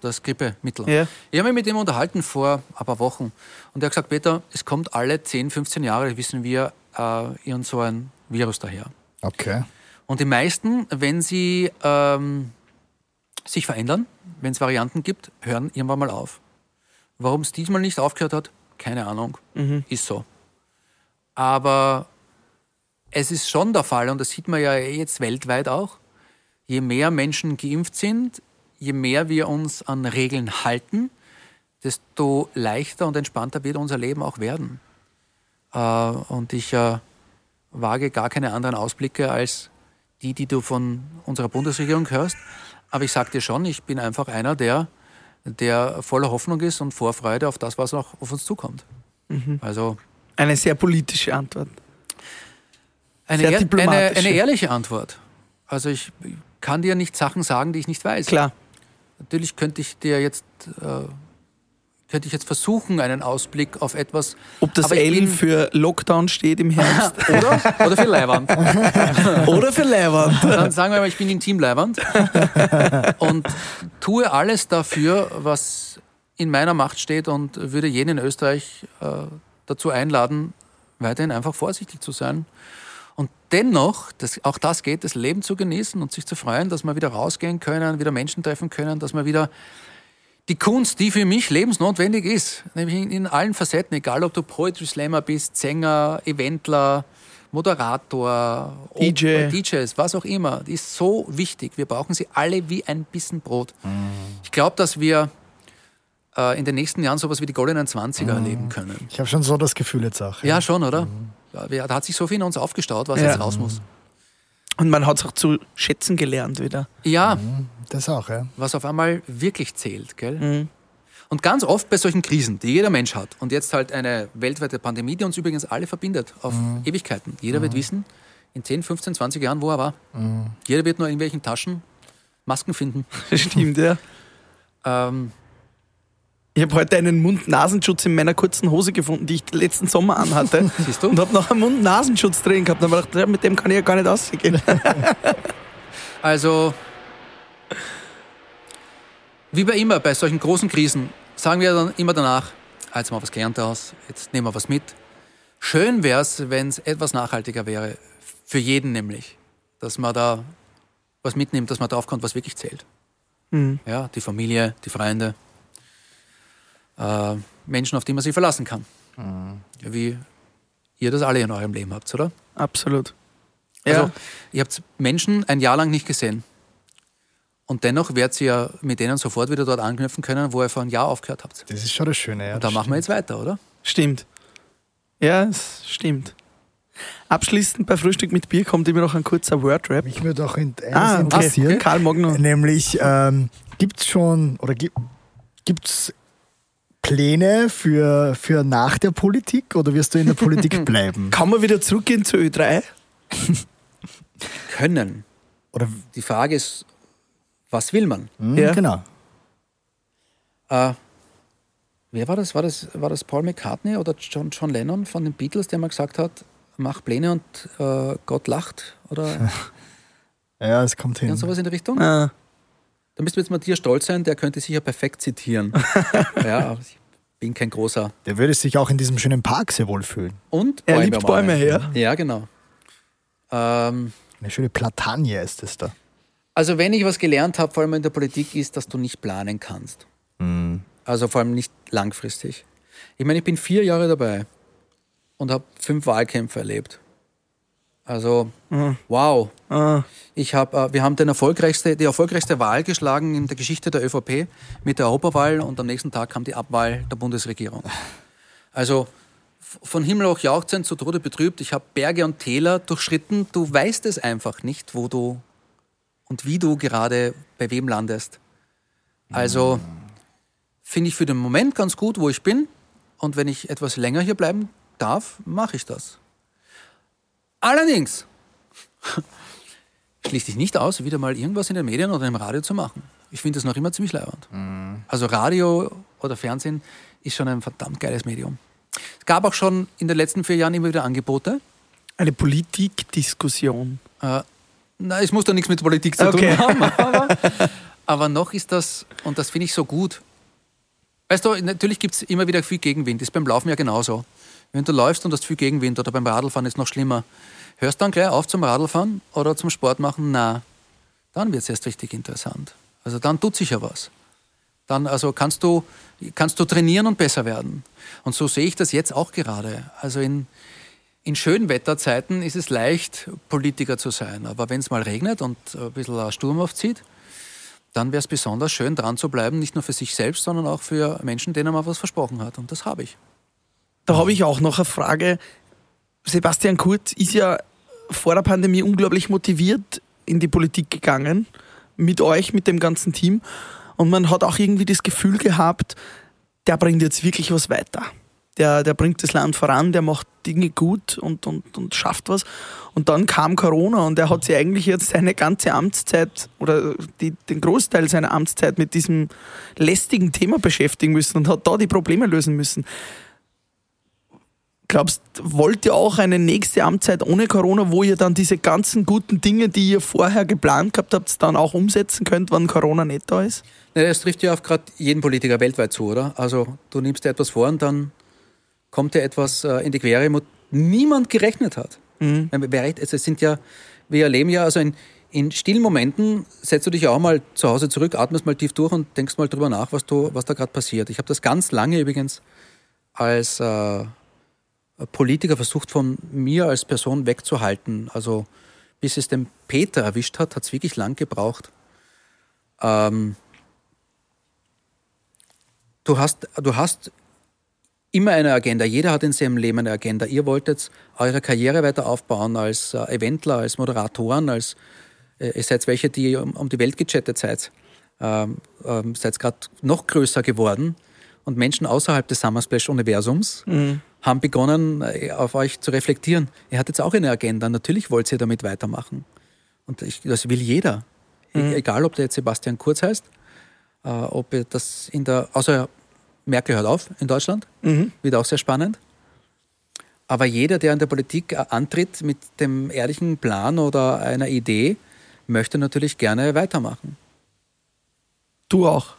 Das Grippemittel. Ja. Ich habe mich mit ihm unterhalten vor ein paar Wochen und er hat gesagt, Peter, es kommt alle 10, 15 Jahre, wissen wir, äh, irgend so ein Virus daher. Okay. Und die meisten, wenn sie ähm, sich verändern, wenn es Varianten gibt, hören irgendwann mal auf. Warum es diesmal nicht aufgehört hat, keine Ahnung. Ist so. Aber es ist schon der Fall, und das sieht man ja jetzt weltweit auch, je mehr Menschen geimpft sind, je mehr wir uns an Regeln halten, desto leichter und entspannter wird unser Leben auch werden. Äh, und ich äh, wage gar keine anderen Ausblicke als die, die du von unserer Bundesregierung hörst. Aber ich sage dir schon, ich bin einfach einer, der, der voller Hoffnung ist und Vorfreude auf das, was noch auf uns zukommt. Also Eine sehr politische Antwort. eine, Sehr ehr- eine, eine ehrliche Antwort. Also ich kann dir nicht Sachen sagen, die ich nicht weiß. Klar. Natürlich könnte ich dir jetzt, äh, könnte ich jetzt versuchen, einen Ausblick auf etwas. Ob das L bin- für Lockdown steht im Herbst oder, oder für Leihwand. oder für Leihwand. Dann sagen wir mal, ich bin intim Leihwand und tue alles dafür, was in meiner Macht steht und würde jeden in Österreich äh, dazu einladen, weiterhin einfach vorsichtig zu sein. Und dennoch, das, auch das geht, das Leben zu genießen und sich zu freuen, dass wir wieder rausgehen können, wieder Menschen treffen können, dass wir wieder die Kunst, die für mich lebensnotwendig ist, nämlich in, in allen Facetten, egal ob du Poetry Slammer bist, Sänger, Eventler, Moderator, DJ. DJs, was auch immer, die ist so wichtig. Wir brauchen sie alle wie ein Bissen Brot. Ich glaube, dass wir äh, in den nächsten Jahren sowas wie die goldenen 20er erleben können. Ich habe schon so das Gefühl jetzt auch. Ja, schon, oder? Ja, wir, da hat sich so viel in uns aufgestaut, was Ja. jetzt raus muss. Und man hat es auch zu schätzen gelernt wieder. Ja, Das auch, ja. was auf einmal wirklich zählt, gell? Und ganz oft bei solchen Krisen, die jeder Mensch hat, und jetzt halt eine weltweite Pandemie, die uns übrigens alle verbindet, auf Ewigkeiten. Jeder wird wissen, in 10, 15, 20 Jahren, wo er war. Jeder wird nur in welchen Taschen Masken finden. Stimmt, ja. Ähm, Ich habe heute einen Mund-Nasenschutz in meiner kurzen Hose gefunden, die ich letzten Sommer anhatte. Siehst du? Und habe noch einen Mund-Nasenschutz drin gehabt. Und habe gedacht, ja, mit dem kann ich ja gar nicht ausgehen. Also, wie bei immer, bei solchen großen Krisen, sagen wir dann immer danach, ah, jetzt haben wir was gelernt aus, jetzt nehmen wir was mit. Schön wäre es, wenn es etwas nachhaltiger wäre, für jeden nämlich, dass man da was mitnimmt, dass man draufkommt, was wirklich zählt. Ja, die Familie, die Freunde, äh, Menschen, auf die man sich verlassen kann. Ja, wie ihr das alle in eurem Leben habt, oder? Absolut. Also, Ja. ihr habt Menschen ein Jahr lang nicht gesehen. Und dennoch werdet ihr ja mit denen sofort wieder dort anknüpfen können, wo ihr vor einem Jahr aufgehört habt. Das ist schon das Schöne. Ja, Und da machen wir jetzt weiter, oder? Stimmt. Ja, es stimmt. Abschließend bei Frühstück mit Bier kommt immer noch ein kurzer Wordrap. Mich würde auch in, eines Ah, okay. interessieren. Karl Magno. Nämlich, ähm, gibt es schon oder gibt es Pläne für, für nach der Politik oder wirst du in der Politik bleiben? Kann man wieder zurückgehen zu Ö3? Können. Oder Die Frage ist, was will man? hm, Ja. genau. Äh, wer war das? war das? War das Paul McCartney oder John, John Lennon von den Beatles, der mal gesagt hat, mach Pläne und äh, Gott lacht? Oder Ja, es kommt hin. irgend sowas in die Richtung? Ah, Da müsste jetzt Matthias stolz sein, der könnte sicher perfekt zitieren. ja, aber ich bin kein großer. Der würde sich auch in diesem schönen Park sehr wohl fühlen. Und er liebt umarmen. Bäume, ja. Ja, genau. Ähm, Eine schöne Platanie ist es da. also wenn ich was gelernt habe, vor allem in der Politik, ist, dass du nicht planen kannst. Also vor allem nicht langfristig. Ich meine, ich bin vier Jahre dabei und habe fünf Wahlkämpfe erlebt. Also, wow. ah, Ich hab, äh, wir haben den erfolgreichste, die erfolgreichste Wahl geschlagen in der Geschichte der ÖVP mit der Europawahl und am nächsten Tag kam die Abwahl der Bundesregierung. Also von Himmel hoch jauchzend zu Tode betrübt. Ich habe Berge und Täler durchschritten. Du weißt es einfach nicht, wo du und wie du gerade bei wem landest. Also finde ich für den Moment ganz gut, wo ich bin. Und wenn ich etwas länger hier bleiben darf, mache ich das. Allerdings schließt dich nicht aus, wieder mal irgendwas in den Medien oder im Radio zu machen. Ich finde das noch immer ziemlich leibend. Also Radio oder Fernsehen ist schon ein verdammt geiles Medium. Es gab auch schon in den letzten vier Jahren immer wieder Angebote. eine Politikdiskussion. Äh, na, es muss da nichts mit Politik zu Okay. tun haben. Aber, aber noch ist das, und das finde ich so gut. Weißt du, natürlich gibt es immer wieder viel Gegenwind. Ist beim Laufen ja genauso. Wenn du läufst und hast viel Gegenwind oder beim Radlfahren ist noch schlimmer. Hörst dann gleich auf zum Radlfahren oder zum Sport machen? Na, dann wird es erst richtig interessant. Also dann tut sich ja was. Dann also kannst du, kannst du trainieren und besser werden. Und so sehe ich das jetzt auch gerade. Also in, in Schönwetterzeiten ist es leicht, Politiker zu sein. Aber wenn es mal regnet und ein bisschen ein Sturm aufzieht, dann wäre es besonders schön, dran zu bleiben, nicht nur für sich selbst, sondern auch für Menschen, denen man was versprochen hat. Und das habe ich. Da habe ich auch noch eine Frage. Sebastian Kurz ist ja vor der Pandemie unglaublich motiviert in die Politik gegangen, mit euch, mit dem ganzen Team. Und man hat auch irgendwie das Gefühl gehabt, der bringt jetzt wirklich was weiter. Der, der bringt das Land voran, der macht Dinge gut und, und, und schafft was. Und dann kam Corona und er hat sich eigentlich jetzt seine ganze Amtszeit oder die, den Großteil seiner Amtszeit mit diesem lästigen Thema beschäftigen müssen und hat da die Probleme lösen müssen. Glaubst, wollt ihr auch eine nächste Amtszeit ohne Corona, wo ihr dann diese ganzen guten Dinge, die ihr vorher geplant gehabt habt, dann auch umsetzen könnt, wenn Corona nicht da ist? Ja, Das trifft ja auf gerade jeden Politiker weltweit zu, oder? Also du nimmst dir etwas vor und dann kommt dir etwas äh, in die Quere, wo niemand gerechnet hat. Mhm. Also Es sind ja, wir erleben ja, also in, in stillen Momenten setzt du dich auch mal zu Hause zurück, atmest mal tief durch und denkst mal drüber nach, was, du, was da gerade passiert. Ich habe das ganz lange übrigens als äh, Politiker versucht, von mir als Person wegzuhalten. Also bis es den Peter erwischt hat, hat es wirklich lang gebraucht. Ähm, du, hast, du hast immer eine Agenda. Jeder hat in seinem Leben eine Agenda. Ihr wolltet eure Karriere weiter aufbauen als äh, Eventler, als Moderatoren, als äh, ihr seid welche, die um, um die Welt gechattet seid. Ähm, ähm, seid gerade noch größer geworden und Menschen außerhalb des Summer Splash Universums haben begonnen, äh, auf euch zu reflektieren. Ihr hattet auch eine Agenda. Natürlich wollt ihr damit weitermachen. Und ich, das will jeder. E- Egal, ob der jetzt Sebastian Kurz heißt, äh, ob ihr das in der, außer Merkel hört auf in Deutschland, wird auch sehr spannend. Aber jeder, der in der Politik äh, antritt mit dem ehrlichen Plan oder einer Idee, möchte natürlich gerne weitermachen. Du auch.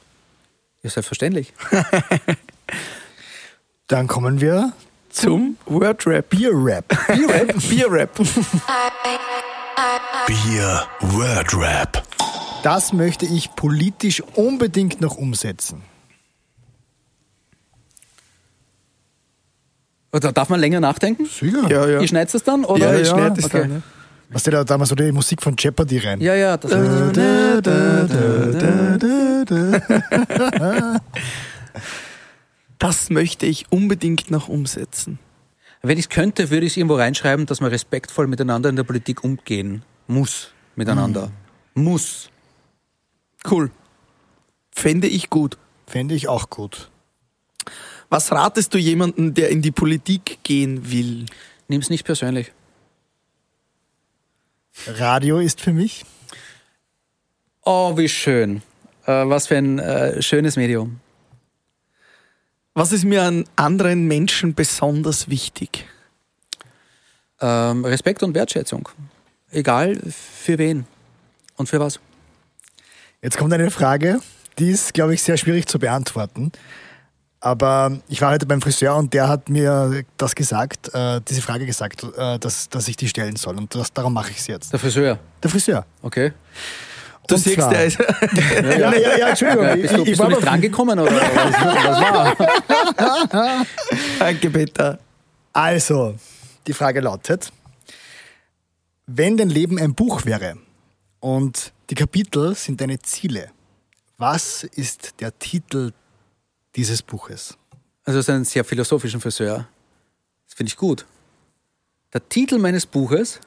Ja, selbstverständlich. Dann kommen wir Zum Wordrap. Bier-Rap. Bierrap. Bierrap. Bier Word Rap. Das möchte ich politisch unbedingt noch umsetzen. Oder darf man länger nachdenken? Sicher. Ja, ja. Ihr schneidet es dann? Ja, Oder? ich schneide das okay. dann. Ja. Was da, da mal so die Musik von Jeopardy rein. Ja, ja, das Da, da, da, da. Das möchte ich unbedingt noch umsetzen. Wenn ich es könnte, würde ich es irgendwo reinschreiben, dass man respektvoll miteinander in der Politik umgehen muss. Miteinander. Muss. Cool. Fände ich gut. Fände ich auch gut. Was ratest du jemandem, der in die Politik gehen will? Nimm's nicht persönlich. Radio ist für mich. Oh, wie schön. Äh, was für ein äh, schönes Medium. Was ist mir an anderen Menschen besonders wichtig? Ähm, Respekt und Wertschätzung. Egal für wen und für was. Jetzt kommt eine Frage, die ist, glaube ich, sehr schwierig zu beantworten. Aber ich war heute beim Friseur und der hat mir das gesagt, äh, diese Frage gesagt, äh, dass, dass ich die stellen soll. Und das, darum mache ich es jetzt. Der Friseur. Der Friseur. Okay. Du Und siehst, zwar- der ist, Ja, ja, ja, Entschuldigung. Ja, bist du, ich, bist du war nicht mal- drangekommen oder was, was war? Danke, Peter. Also, die Frage lautet, wenn dein Leben ein Buch wäre und die Kapitel sind deine Ziele, was ist der Titel dieses Buches? Also, das ist ein sehr philosophischen Friseur. Das finde ich gut. Der Titel meines Buches,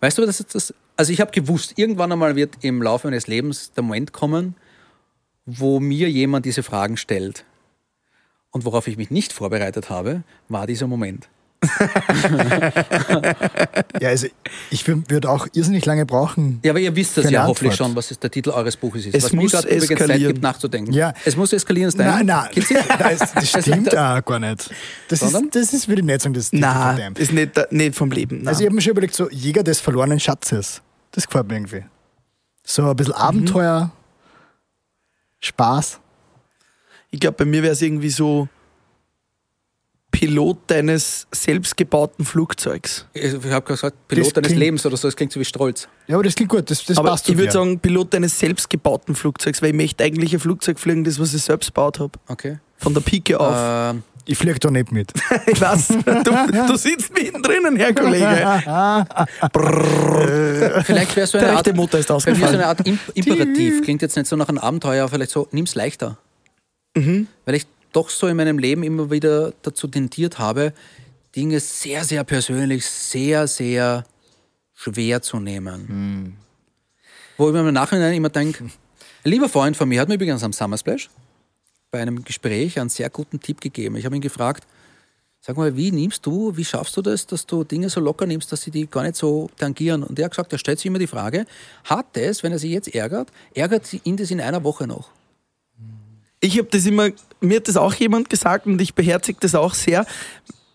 weißt du, das ist das. Also, ich habe gewusst, irgendwann einmal wird im Laufe meines Lebens der Moment kommen, wo mir jemand diese Fragen stellt. Und worauf ich mich nicht vorbereitet habe, war dieser Moment. Ja, also ich würde auch irrsinnig lange brauchen. Ja, aber ihr wisst das Für ja hoffentlich Antwort. schon, was ist der Titel eures Buches ist. Es was mir muss gerade übrigens Zeit eskalieren. gibt, nachzudenken. Ja. Es muss eskalieren, ist dein. Nein, nein, das, das stimmt auch gar nicht. Das Sondern? ist, das ist, würde ich nicht sagen, das Titel von Na, dem. ist nicht, der- nicht vom Leben. Nein. Also ich habe mir schon überlegt, so Jäger des verlorenen Schatzes. Das gefällt mir irgendwie. So ein bisschen Abenteuer, Spaß. Ich glaube, bei mir wäre es irgendwie so Pilot deines selbstgebauten Flugzeugs. Ich habe gesagt, Pilot Das deines klingt- Lebens oder so, das klingt so wie Stolz. Ja, aber das klingt gut, das, das Aber passt ich würde sagen, Pilot deines selbstgebauten Flugzeugs, weil ich möchte eigentlich ein Flugzeug fliegen, das was ich selbst gebaut habe. Okay. Von der Pike auf. Ähm, Ich fliege da nicht mit. Ich weiß, du, du sitzt mittendrin, Herr Kollege. vielleicht wäre so eine Art, Motor ist bei mir so eine Art Imp Imperativ. Klingt jetzt nicht so nach einem Abenteuer, aber vielleicht so, nimm's leichter. Mhm. Weil ich doch so in meinem Leben immer wieder dazu tendiert habe, Dinge sehr, sehr persönlich, sehr, sehr schwer zu nehmen. Mhm. Wo ich mir im Nachhinein immer denke, ein lieber Freund von mir hat mir übrigens am Summer Splash bei einem Gespräch einen sehr guten Tipp gegeben. Ich habe ihn gefragt, sag mal, wie nimmst du, wie schaffst du das, dass du Dinge so locker nimmst, dass sie die gar nicht so tangieren? Und er hat gesagt, er stellt sich immer die Frage, hat das, wenn er sich jetzt ärgert, ärgert sie ihn das in einer Woche noch? Ich habe das immer, mir hat das auch jemand gesagt und ich beherzige das auch sehr.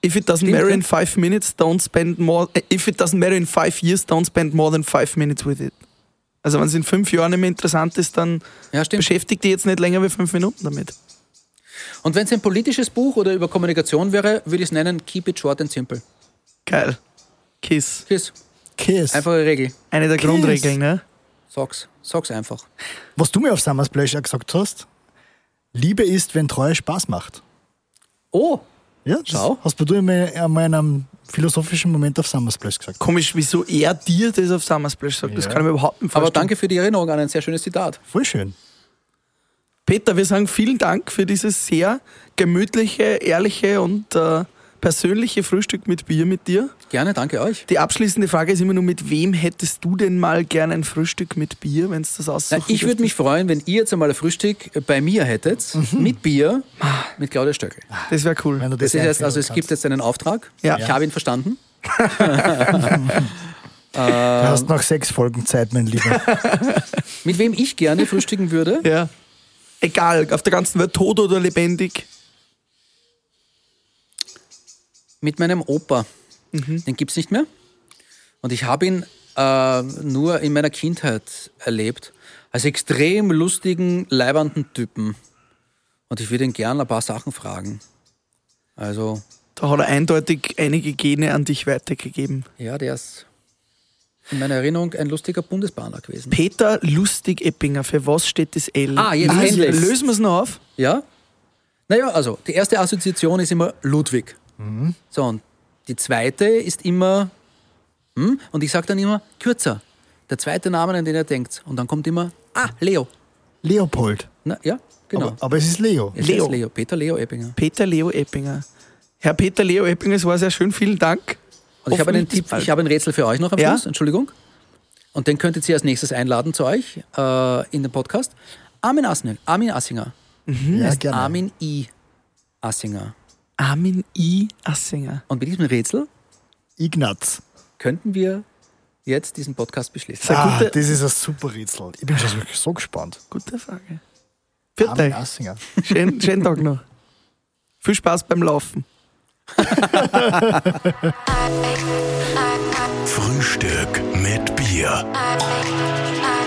If it doesn't matter in five minutes, don't spend more. äh, If it doesn't matter in five years, don't spend more than five minutes with it. Also wenn es in fünf Jahren nicht mehr interessant ist, dann Ja, beschäftigt dich jetzt nicht länger wie fünf Minuten damit. Und wenn es ein politisches Buch oder über Kommunikation wäre, würde ich es nennen Keep it short and simple. Geil. Kiss. Kiss. Kiss. Einfache Regel. Eine der Grundregeln, ne? Sag's. Sag's einfach. Was du mir auf Summer Splash auch gesagt hast, Liebe ist, wenn Treue Spaß macht. Oh, Ja, das Schau. hast du einmal einmal in einem philosophischen Moment auf Summer Splash gesagt. Komisch, wieso er dir das auf Summer Splash sagt. Das Ja. kann ich mir überhaupt nicht aber vorstellen. danke für die Erinnerung an ein sehr schönes Zitat. Voll schön. Peter, wir sagen vielen Dank für dieses sehr gemütliche, ehrliche und äh, persönliche Frühstück mit Bier mit dir. Gerne, danke euch. Die abschließende Frage ist immer nur, mit wem hättest du denn mal gerne ein Frühstück mit Bier, wenn es das Na, aussuchen ich würde mich freuen, wenn ihr jetzt einmal ein Frühstück bei mir hättet, mit Bier, mit Claudia Stöckel. dürftest? Das wäre cool. Wenn du Das das ist jetzt, also es gibt jetzt einen Auftrag. Ja. Ich habe ihn verstanden. Du hast noch sechs Folgen Zeit, mein Lieber. Mit wem ich gerne frühstücken würde? Ja. Egal, auf der ganzen Welt tot oder lebendig. Mit meinem Opa. Den gibt es nicht mehr. Und ich habe ihn äh, nur in meiner Kindheit erlebt. Als extrem lustigen, leibernden Typen. Und ich würde ihn gern ein paar Sachen fragen. Also, Da hat er eindeutig einige Gene an dich weitergegeben. ja, der ist in meiner Erinnerung ein lustiger Bundesbahner gewesen. Peter Lustig-Eppinger, für was steht das L? Ah, jetzt Lösen- endlich. Lösen wir es noch auf? Ja? Naja, also, die erste Assoziation ist immer Ludwig. So, und die zweite ist immer Hm? Und ich sage dann immer, kürzer. Der zweite Name, an den ihr denkt. Und dann kommt immer, ah, Leo. Leopold. Na, ja, genau. Aber, aber es ist Leo. es Leo. ist Leo. Peter Leo Eppinger. Peter Leo Eppinger. Herr Peter Leo Eppinger, es war sehr schön, vielen Dank. Und ich habe einen Tipp, ich habe ein Rätsel für euch noch am Ja? Schluss, Entschuldigung. Und den könntet ihr als nächstes einladen zu euch äh, in den Podcast. Armin Assinger. Armin Assinger. Mhm. Ja, heißt gerne. Armin I. Assinger. Armin I. Assinger. Und mit diesem Rätsel Ignaz. könnten wir jetzt diesen Podcast beschließen. Sehr Ah, das ist ein super Rätsel. Ich bin schon so, so gespannt. Gute Frage. Viert Armin euch. Assinger. Schönen, schönen Tag noch. Viel Spaß beim Laufen. Frühstück mit Bier.